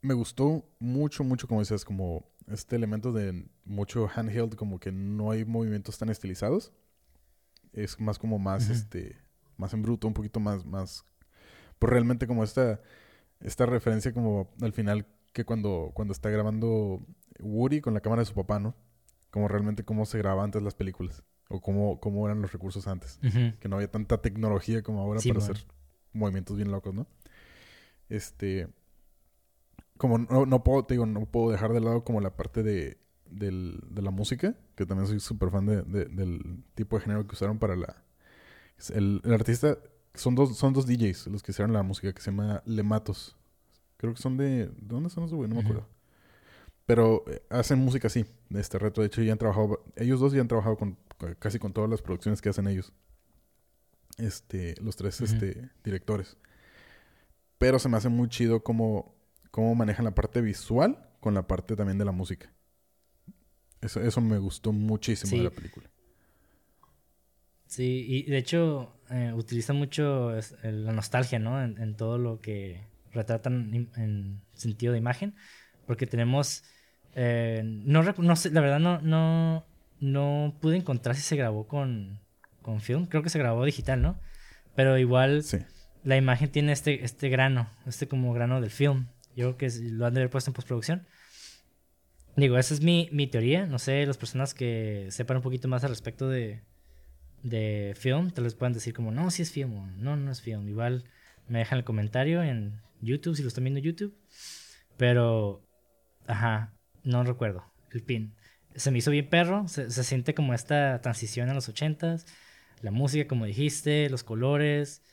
Me gustó mucho, mucho, como decías, como este elemento de mucho handheld, como que no hay movimientos tan estilizados. Es más como más, este, más en bruto, un poquito más, más... Pues realmente como esta, esta referencia como al final que cuando, cuando está grabando Woody con la cámara de su papá, ¿no? Como realmente cómo se grababa antes las películas o cómo, cómo eran los recursos antes. Que no había tanta tecnología como ahora para hacer movimientos bien locos, ¿no? Este, como no, no puedo, te digo, no puedo dejar de lado como la parte de, del, de la música, que también soy súper fan de, del tipo de género que usaron para la... El, el, artista, son dos, son dos DJs los que hicieron la música, que se llama Lematos. Creo que son de... ¿De dónde son esos, güey? No me acuerdo. Pero eh, hacen música así, de este reto. De hecho, ya han trabajado, ellos dos ya han trabajado con casi con todas las producciones que hacen ellos. Este, los tres este, directores. Pero se me hace muy chido cómo, cómo manejan la parte visual con la parte también de la música. Eso, eso me gustó muchísimo de la película. Sí, y de hecho eh, utiliza mucho la nostalgia, ¿no? En, en, todo lo que retratan en sentido de imagen. Porque tenemos eh, no, no sé, la verdad no, no, no pude encontrar si se grabó con, con film. Creo que se grabó digital, ¿no? Pero igual la imagen tiene este, este grano, este como grano del film. Yo creo que lo han de haber puesto en postproducción. Digo, esa es mi, mi teoría. No sé, las personas que sepan un poquito más al respecto de, de film, te les puedan decir como, no, si es film o no, no es film. Igual me dejan el comentario en YouTube, si lo están viendo en YouTube. Pero, ajá, no recuerdo el pin. Se me hizo bien perro, se, siente como esta transición a los ochentas, la música, como dijiste, los colores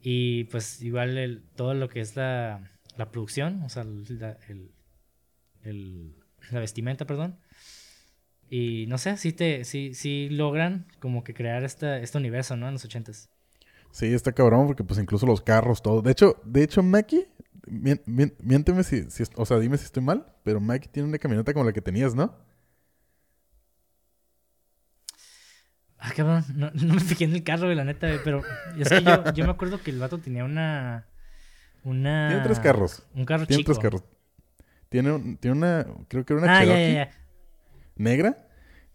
y pues igual todo lo que es la, la producción, o sea, la, el, la vestimenta, perdón. Y no sé, sí, te, sí, sí logran como que crear esta, este universo, ¿no? En los ochentas. Sí, está cabrón porque pues incluso los carros, todo. De hecho, de hecho, Mackie, miénteme si, si, o sea, dime si estoy mal, pero Mackie tiene una camioneta como la que tenías, ¿no? Ah, cabrón, no, no me fijé en el carro, güey, la neta, pero es que yo, yo me acuerdo que el vato tenía una... Una... Tiene tres carros. Un carro Tiene chico. tres carros. Tiene, un- tiene una, creo que era una Ah, ya, ya, ya. negra.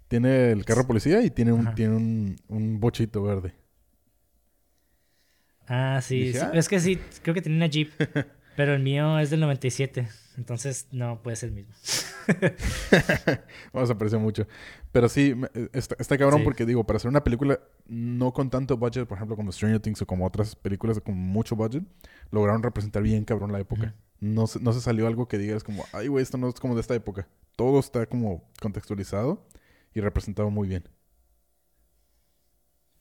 Tiene el carro policía y tiene un, Ajá. tiene un, un bochito verde. Ah, sí, Dije, sí, ah. Es que sí, creo que tenía una Jeep. pero el mío es del 97. Entonces no puede ser el mismo. Vamos a apreciar mucho. Pero sí, está, está cabrón Sí. porque digo, para hacer una película no con tanto budget, por ejemplo, como Stranger Things o como otras películas con mucho budget, lograron representar bien cabrón la época. no, se, no se salió algo que digas como, ay, güey, esto no es como de esta época. Todo está como contextualizado y representado muy bien.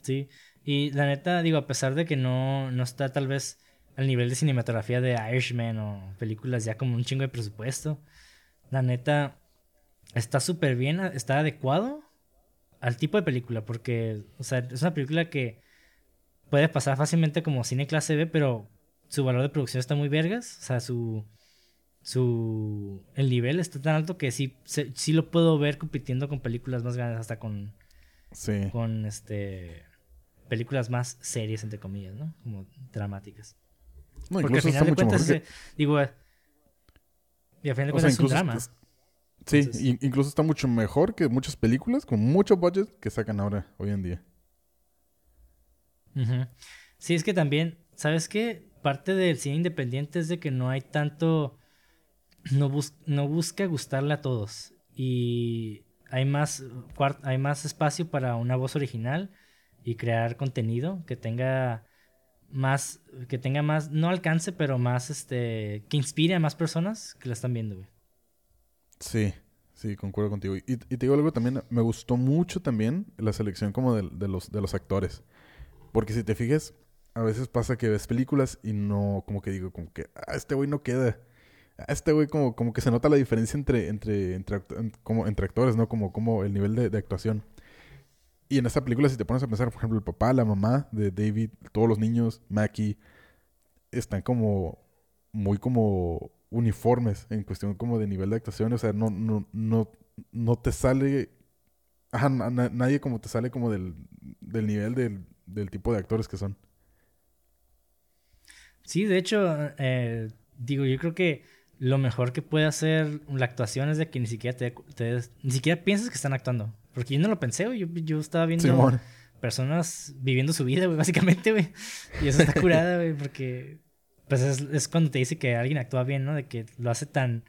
Sí. Y la neta, digo, a pesar de que no, no está tal vez al nivel de cinematografía de Irishman o películas ya como un chingo de presupuesto, la neta está súper bien, está adecuado al tipo de película, porque, o sea, es una película que puede pasar fácilmente como cine clase B, pero su valor de producción está muy vergas, o sea, su su el nivel está tan alto que sí se- sí lo puedo ver compitiendo con películas más grandes hasta con Sí. con este películas más serias entre comillas, ¿no? Como dramáticas. No, Porque al incluso final está de mucho cuentas que... digo y al final de O sea, cuentas es un drama. es- Sí, Entonces- incluso está mucho mejor que muchas películas con mucho budget que sacan ahora, hoy en día. Sí, es que también, ¿sabes qué? Parte del cine independiente es de que no hay tanto. No, bus- no busca gustarle a todos. Y hay más, hay más espacio para una voz original y crear contenido que tenga más. Que tenga más. No alcance, pero más este. Que inspire a más personas que la están viendo, güey. Sí, sí, concuerdo contigo. Y, y te digo algo también, me gustó mucho también la selección como de, los, de los actores. Porque si te fijas, a veces pasa que ves películas y no, como que digo, como que, ah, este güey no queda. Ah, este güey como, como que se nota la diferencia entre, entre, entre, como, entre actores, ¿no? Como, como el nivel de actuación. Y en esta película, si te pones a pensar, por ejemplo, el papá, la mamá de David, todos los niños, Mackie, están como muy como uniformes en cuestión como de nivel de actuación. O sea, no, no, no, no te sale... Ajá, na- na- nadie como te sale como del, del nivel del, del tipo de actores que son. Sí, de hecho, eh, digo, yo creo que lo mejor que puede hacer la actuación es de que ni siquiera te, te- ni siquiera piensas que están actuando. Porque yo no lo pensé, güey. Yo, yo estaba viendo personas viviendo su vida, güey, básicamente, güey. Y eso está curada, güey, porque pues es, es cuando te dice que alguien actúa bien, ¿no? De que lo hace tan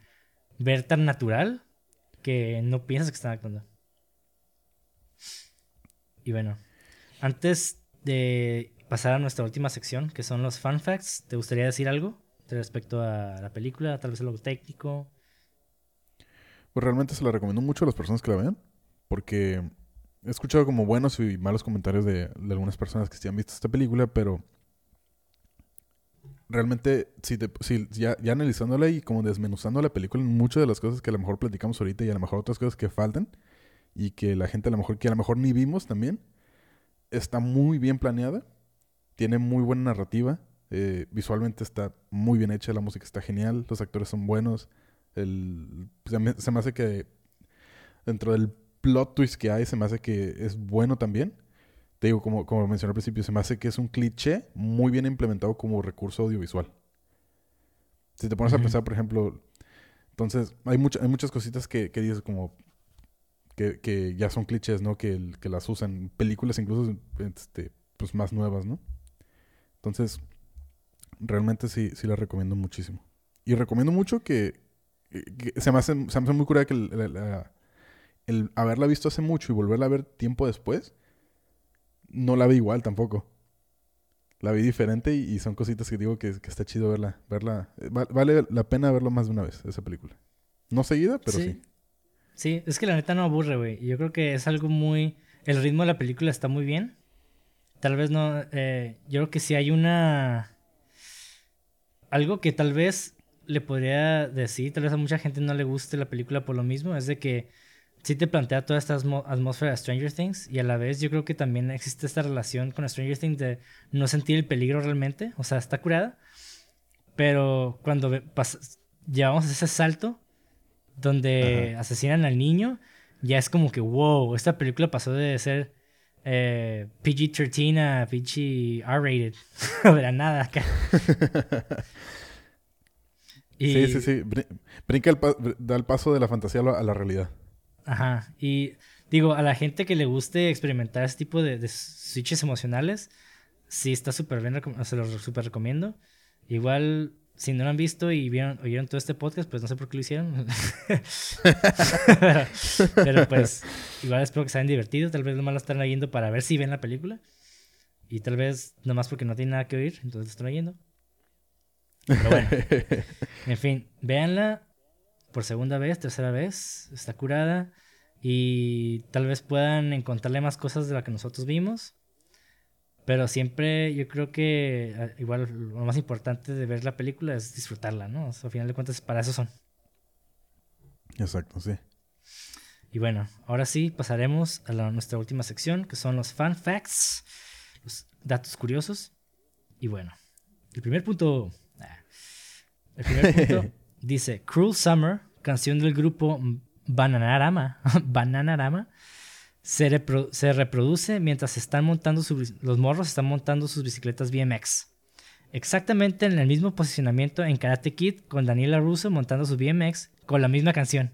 ver tan natural que no piensas que están actuando. Y bueno, antes de pasar a nuestra última sección, que son los fun facts, ¿te gustaría decir algo respecto a la película? Tal vez algo técnico. Pues realmente se la recomiendo mucho a las personas que la vean. Porque he escuchado como buenos y malos comentarios de, algunas personas que sí han visto esta película, pero realmente, si, ya, analizándola y como desmenuzando la película, muchas de las cosas que a lo mejor platicamos ahorita y a lo mejor otras cosas que faltan y que la gente a lo mejor que a lo mejor ni vimos también, está muy bien planeada, tiene muy buena narrativa, eh, visualmente está muy bien hecha, la música está genial, los actores son buenos, el, se me hace que dentro del plot twist que hay, se me hace que es bueno también. Te digo, como, como mencioné al principio, se me hace que es un cliché muy bien implementado como recurso audiovisual. Si te pones a pensar, por ejemplo, entonces hay, mucha- hay muchas cositas que, que dices como que, que ya son clichés, ¿no? Que, que las usan películas incluso este, pues más nuevas, ¿no? Entonces, realmente sí, sí las recomiendo muchísimo. Y recomiendo mucho que, que se, me hace, se me hace muy curada que la- la- el haberla visto hace mucho y volverla a ver tiempo después, no la ve igual tampoco. la vi diferente y, son cositas que digo que, que está chido verla. verla eh, vale la pena verlo más de una vez, esa película. No seguida, pero sí. Sí, es que la neta no aburre, güey. Yo creo que es algo muy... El ritmo de la película está muy bien. Tal vez no... Eh, yo creo que si hay una... Algo que tal vez le podría decir, tal vez a mucha gente no le guste la película por lo mismo, es de que sí te plantea toda esta atmósfera de Stranger Things y a la vez yo creo que también existe esta relación con Stranger Things de no sentir el peligro realmente, o sea, está curada, pero cuando llevamos ese salto donde asesinan al niño, ya es como que, wow, esta película pasó de ser eh, PG-13 a PG R-rated, no nada acá. Sí, sí, sí. Brinca el da el paso de la fantasía a la realidad. Ajá. Y digo, a la gente que le guste experimentar este tipo de, switches emocionales, sí está súper bien, se lo súper recomiendo. Igual, si no lo han visto y vieron, oyeron todo este podcast, pues no sé por qué lo hicieron. pero, pues, igual espero que se hayan divertido. Tal vez nomás lo están oyendo para ver si ven la película. Y tal vez nomás porque no tienen nada que oír, entonces lo están oyendo. Pero bueno. en fin, véanla por segunda vez, tercera vez. Está curada. Y tal vez puedan encontrarle más cosas de las que nosotros vimos. Pero siempre yo creo que ah, igual lo más importante de ver la película es disfrutarla, ¿no? al final de cuentas, para eso son. Exacto, sí. Y bueno, ahora sí pasaremos a nuestra última sección, que son los fan facts, los datos curiosos. Y bueno, el primer punto el primer punto dice: Cruel Summer, canción del grupo Bananarama, Bananarama se, reproduce mientras están montando los morros están montando sus bicicletas BMX. Exactamente en el mismo posicionamiento en Karate Kid con Daniela Russo montando su BMX con la misma canción.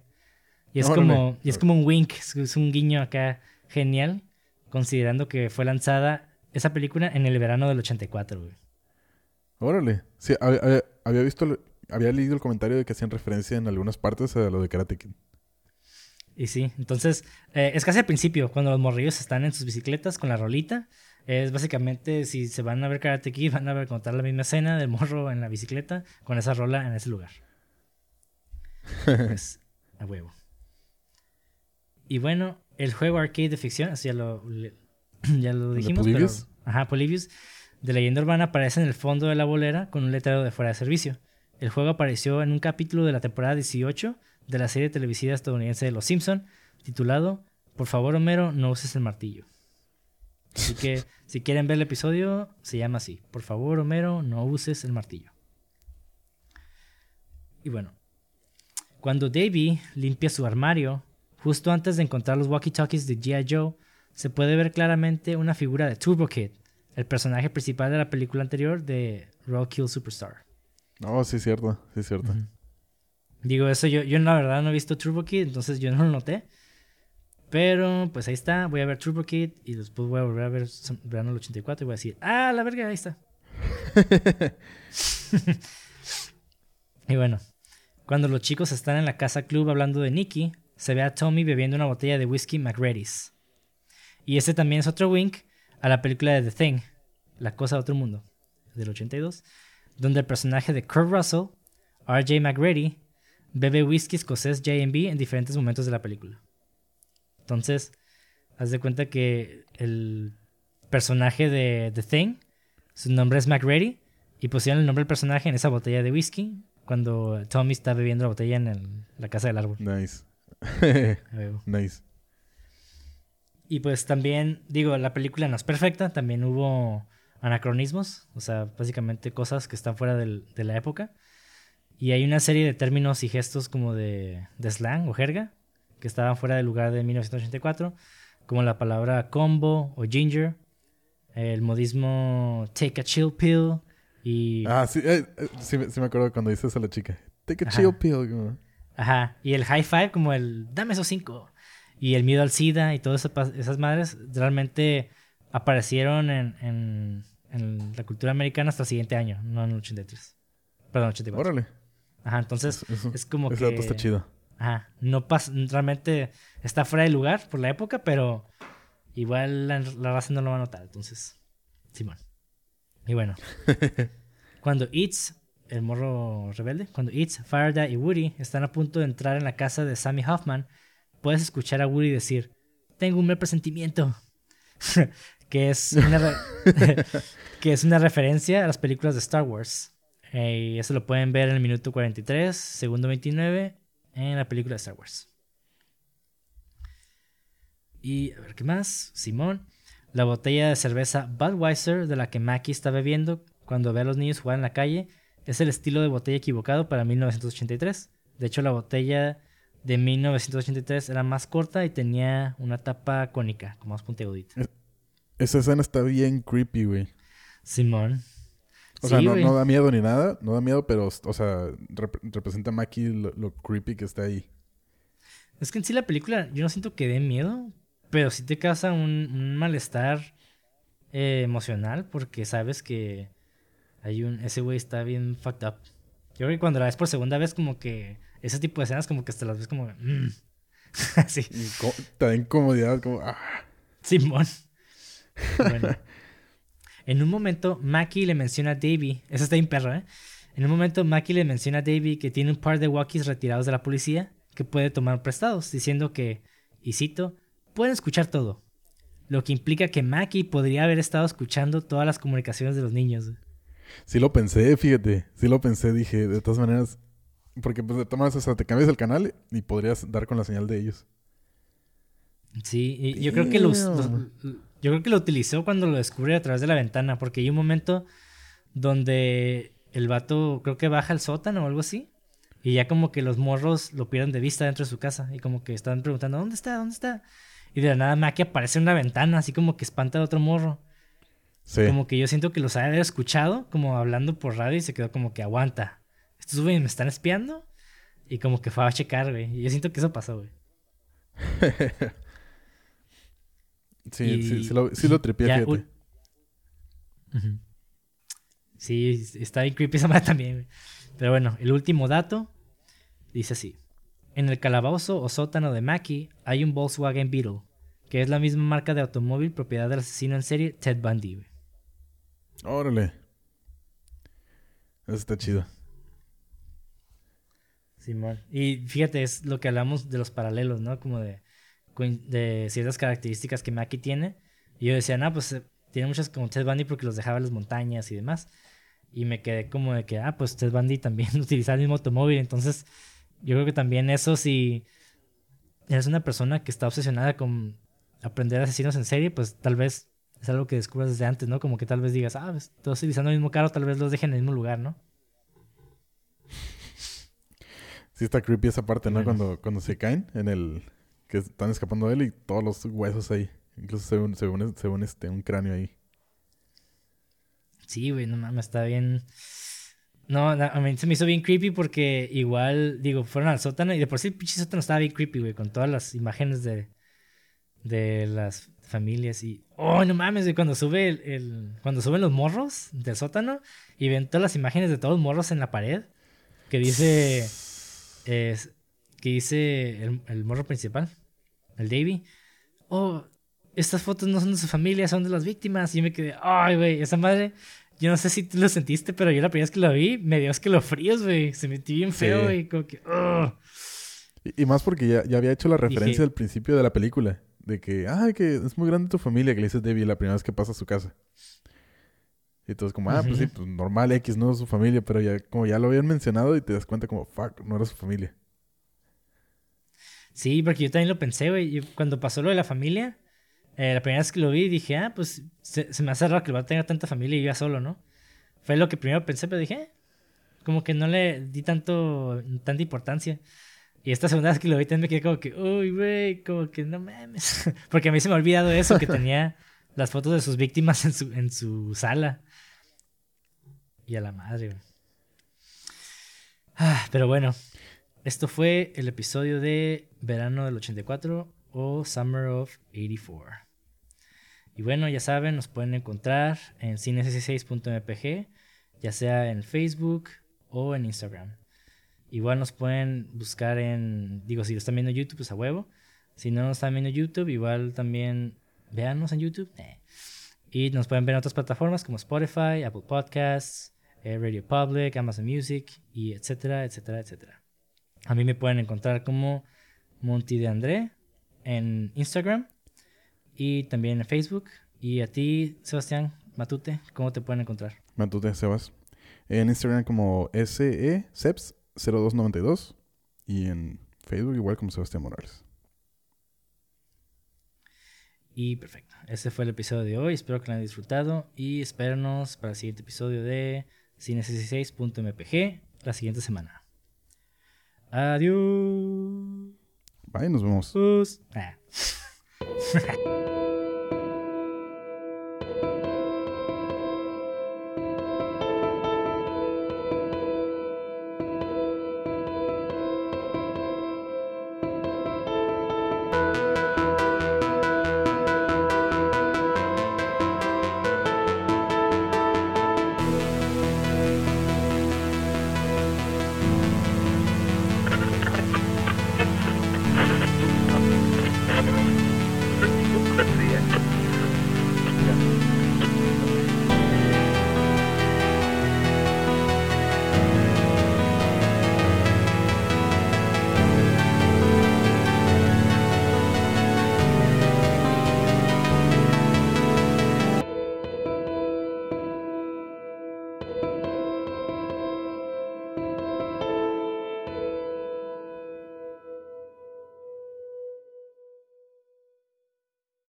Y es, como, y es como un wink, es un guiño acá genial, considerando que fue lanzada esa película en el verano del 84, güey. Órale. Sí, había visto había leído el comentario de que hacían referencia en algunas partes a lo de Karate Kid. Y sí, entonces eh, es casi al principio, cuando los morrillos están en sus bicicletas con la rolita. Es básicamente, si se van a ver Karate Kid, van a ver contar la misma escena del morro en la bicicleta con esa rola en ese lugar. pues, a huevo. Y bueno, el juego arcade de ficción, así ya lo, ya lo dijimos. Pero, ajá, Polybius, de leyenda urbana aparece en el fondo de la bolera con un letrero de fuera de servicio. El juego apareció en un capítulo de la temporada 18 de la serie televisiva estadounidense de Los Simpson, titulado Por favor, Homero, no uses el martillo. Así que si quieren ver el episodio, se llama así. Por favor, Homero, no uses el martillo. Y bueno, cuando Davy limpia su armario, justo antes de encontrar los walkie-talkies de G.I. Joe, se puede ver claramente una figura de Turbo Kid, el personaje principal de la película anterior de Roll Superstar. No, sí es cierto, sí es cierto. Digo, eso yo, yo la verdad no he visto Turbo Kid, entonces yo no lo noté. Pero pues ahí está, voy a ver Turbo Kid y después voy a volver a ver Verano del 84 y voy a decir, ah, la verga, ahí está. y bueno, cuando los chicos están en la casa club hablando de Nicky, se ve a Tommy bebiendo una botella de whisky McReady's. Y este también es otro wink a la película de The Thing, La Cosa de Otro Mundo, del 82, donde el personaje de Kurt Russell, RJ McReady, bebe whisky escocés J&B en diferentes momentos de la película. Entonces, haz de cuenta que el personaje de The Thing, su nombre es McReady, y pusieron el nombre del personaje en esa botella de whisky cuando Tommy está bebiendo la botella en la casa del árbol. Nice. nice. Y pues también, digo, la película no es perfecta, también hubo anacronismos, o sea, básicamente cosas que están fuera de la época. Y hay una serie de términos y gestos como de, slang o jerga que estaban fuera del lugar de 1984, como la palabra combo o ginger, el modismo take a chill pill y... Ah, sí, eh, eh, sí, me acuerdo cuando dices a la chica, take a chill pill. Ajá, y el high five como el dame esos cinco. Y el miedo al SIDA y todas esas madres realmente aparecieron en en la cultura americana hasta el siguiente año, no en el 83. Perdón, 84. Órale. Ajá, entonces es como que... Dato está chido. Ajá, no pasa, realmente está fuera de lugar por la época, pero igual la, la raza no lo va a notar, entonces, Simón. Y bueno, cuando Itz, el morro rebelde, cuando Itz, Faraday y Woody están a punto de entrar en la casa de Sammy Hoffman, puedes escuchar a Woody decir, tengo un mal presentimiento. Que, es una que es una referencia a las películas de Star Wars. Eh, y eso lo pueden ver en el minuto 43, segundo 29, en la película de Star Wars. Y a ver qué más. Simón. La botella de cerveza Budweiser de la que Mackie está bebiendo cuando ve a los niños jugar en la calle es el estilo de botella equivocado para 1983. De hecho, la botella de 1983 era más corta y tenía una tapa cónica, como más puntiagudita. Esa escena está bien creepy, güey. Simón. O sea, no, da miedo ni nada, no da miedo, pero, o sea, representa a Mackie lo, creepy que está ahí. Es que en sí la película, yo no siento que dé miedo, pero sí te causa un, malestar eh, emocional porque sabes que hay un, ese güey está bien fucked up. Yo creo que cuando la ves por segunda vez, como que ese tipo de escenas, como que hasta las ves como. Mm. Así. Te da incomodidad, como. Ah. Simón. Bueno. En un momento, Mackie le menciona a Davey. Eso está bien perro, ¿eh? En un momento, Mackie le menciona a Davey que tiene un par de walkies retirados de la policía que puede tomar prestados, diciendo que, y cito, pueden escuchar todo. Lo que implica que Mackie podría haber estado escuchando todas las comunicaciones de los niños. Sí lo pensé, fíjate. Sí lo pensé, dije, de todas maneras. Porque pues de todas maneras, te cambias el canal y podrías dar con la señal de ellos. Sí, y yo creo que los, yo creo que lo utilizó cuando lo descubre a través de la ventana, porque hay un momento donde el vato creo que baja al sótano o algo así. Y ya como que los morros lo pierden de vista dentro de su casa. Y como que están preguntando, ¿dónde está? ¿Dónde está? Y de la nada Maki aparece en una ventana, así como que espanta al otro morro. Sí. Como que yo siento que los había escuchado, como hablando por radio, y se quedó como que aguanta. Estos güeyes me están espiando. Y como que fue a checar, güey. Y yo siento que eso pasó, güey. Sí, sí, sí, lo, sí lo tripié, fíjate. Sí, está bien creepy esa madre también. Pero bueno, el último dato dice así. En el calabozo o sótano de Mackie hay un Volkswagen Beetle, que es la misma marca de automóvil propiedad del asesino en serie Ted Bundy. Órale. Eso está chido. Simón. y fíjate, es lo que hablamos de los paralelos, ¿no? Como de de ciertas características que Mackie tiene. Y yo decía, no, pues eh, tiene muchas como Ted Bundy porque los dejaba en las montañas y demás. Y me quedé como de que, ah, pues Ted Bundy también utiliza el mismo automóvil. Entonces, yo creo que también eso, si eres una persona que está obsesionada con aprender asesinos en serie, pues tal vez es algo que descubras desde antes, ¿no? Como que tal vez digas, ah, pues, todos utilizando el mismo carro, tal vez los dejen en el mismo lugar, ¿no? Sí está creepy esa parte, ¿no? Cuando, cuando se caen en el, que están escapando de él y todos los huesos ahí. Incluso según, según, según este, un cráneo ahí. Sí, güey, no mames, está bien. No, a mí se me hizo bien creepy porque igual, digo, fueron al sótano y de por sí el pinche sótano estaba bien creepy, güey, con todas las imágenes de, de las familias y... Oh, no mames, güey, cuando sube el, cuando suben los morros del sótano y ven todas las imágenes de todos los morros en la pared que dice... Es, que dice el, el morro principal el Davy, oh, estas fotos no son de su familia, son de las víctimas. Y yo me quedé, ay, güey, esa madre, yo no sé si tú lo sentiste, pero yo la primera vez que lo vi, me dio es que lo fríos, güey. Se metió bien feo, güey, como que, y, más porque ya, ya había hecho la referencia al principio de la película. De que, ay, que es muy grande tu familia, que le dices Debbie la primera vez que pasa a su casa. Y todos como, ah, pues sí, pues normal, X no es su familia, pero ya como ya lo habían mencionado y te das cuenta como, fuck, no era su familia. Sí, porque yo también lo pensé, güey. Cuando pasó lo de la familia, eh, la primera vez que lo vi, dije, ah, pues se, me hace raro que va a tener tanta familia y yo solo, ¿no? Fue lo que primero pensé, pero dije, eh, como que no le di tanto, tanta importancia. Y esta segunda vez que lo vi también me quedé como que, uy, güey, como que no mames. Porque a mí se me ha olvidado eso, que tenía las fotos de sus víctimas en su, en su sala. Y a la madre, güey. Ah, pero bueno, esto fue el episodio de verano del 84 o Summer of 84. Y bueno, ya saben, nos pueden encontrar en cines16.mpg, ya sea en Facebook o en Instagram. Igual nos pueden buscar en, digo, si lo están viendo en YouTube, pues a huevo. Si no nos están viendo en YouTube, igual también véanos en YouTube. Y nos pueden ver en otras plataformas como Spotify, Apple Podcasts, eh, Radio Public, Amazon Music, y etcétera, etcétera, etcétera. A mí me pueden encontrar como Monty de André en Instagram y también en Facebook. Y a ti, Sebastián Matute, ¿cómo te pueden encontrar? Matute Sebas. En Instagram como SESEPS0292 y en Facebook igual como Sebastián Morales. Y perfecto. Ese fue el episodio de hoy. Espero que lo hayan disfrutado. Y espérenos para el siguiente episodio de cine16.mpg la siguiente semana. Adiós. Bye, nos vemos.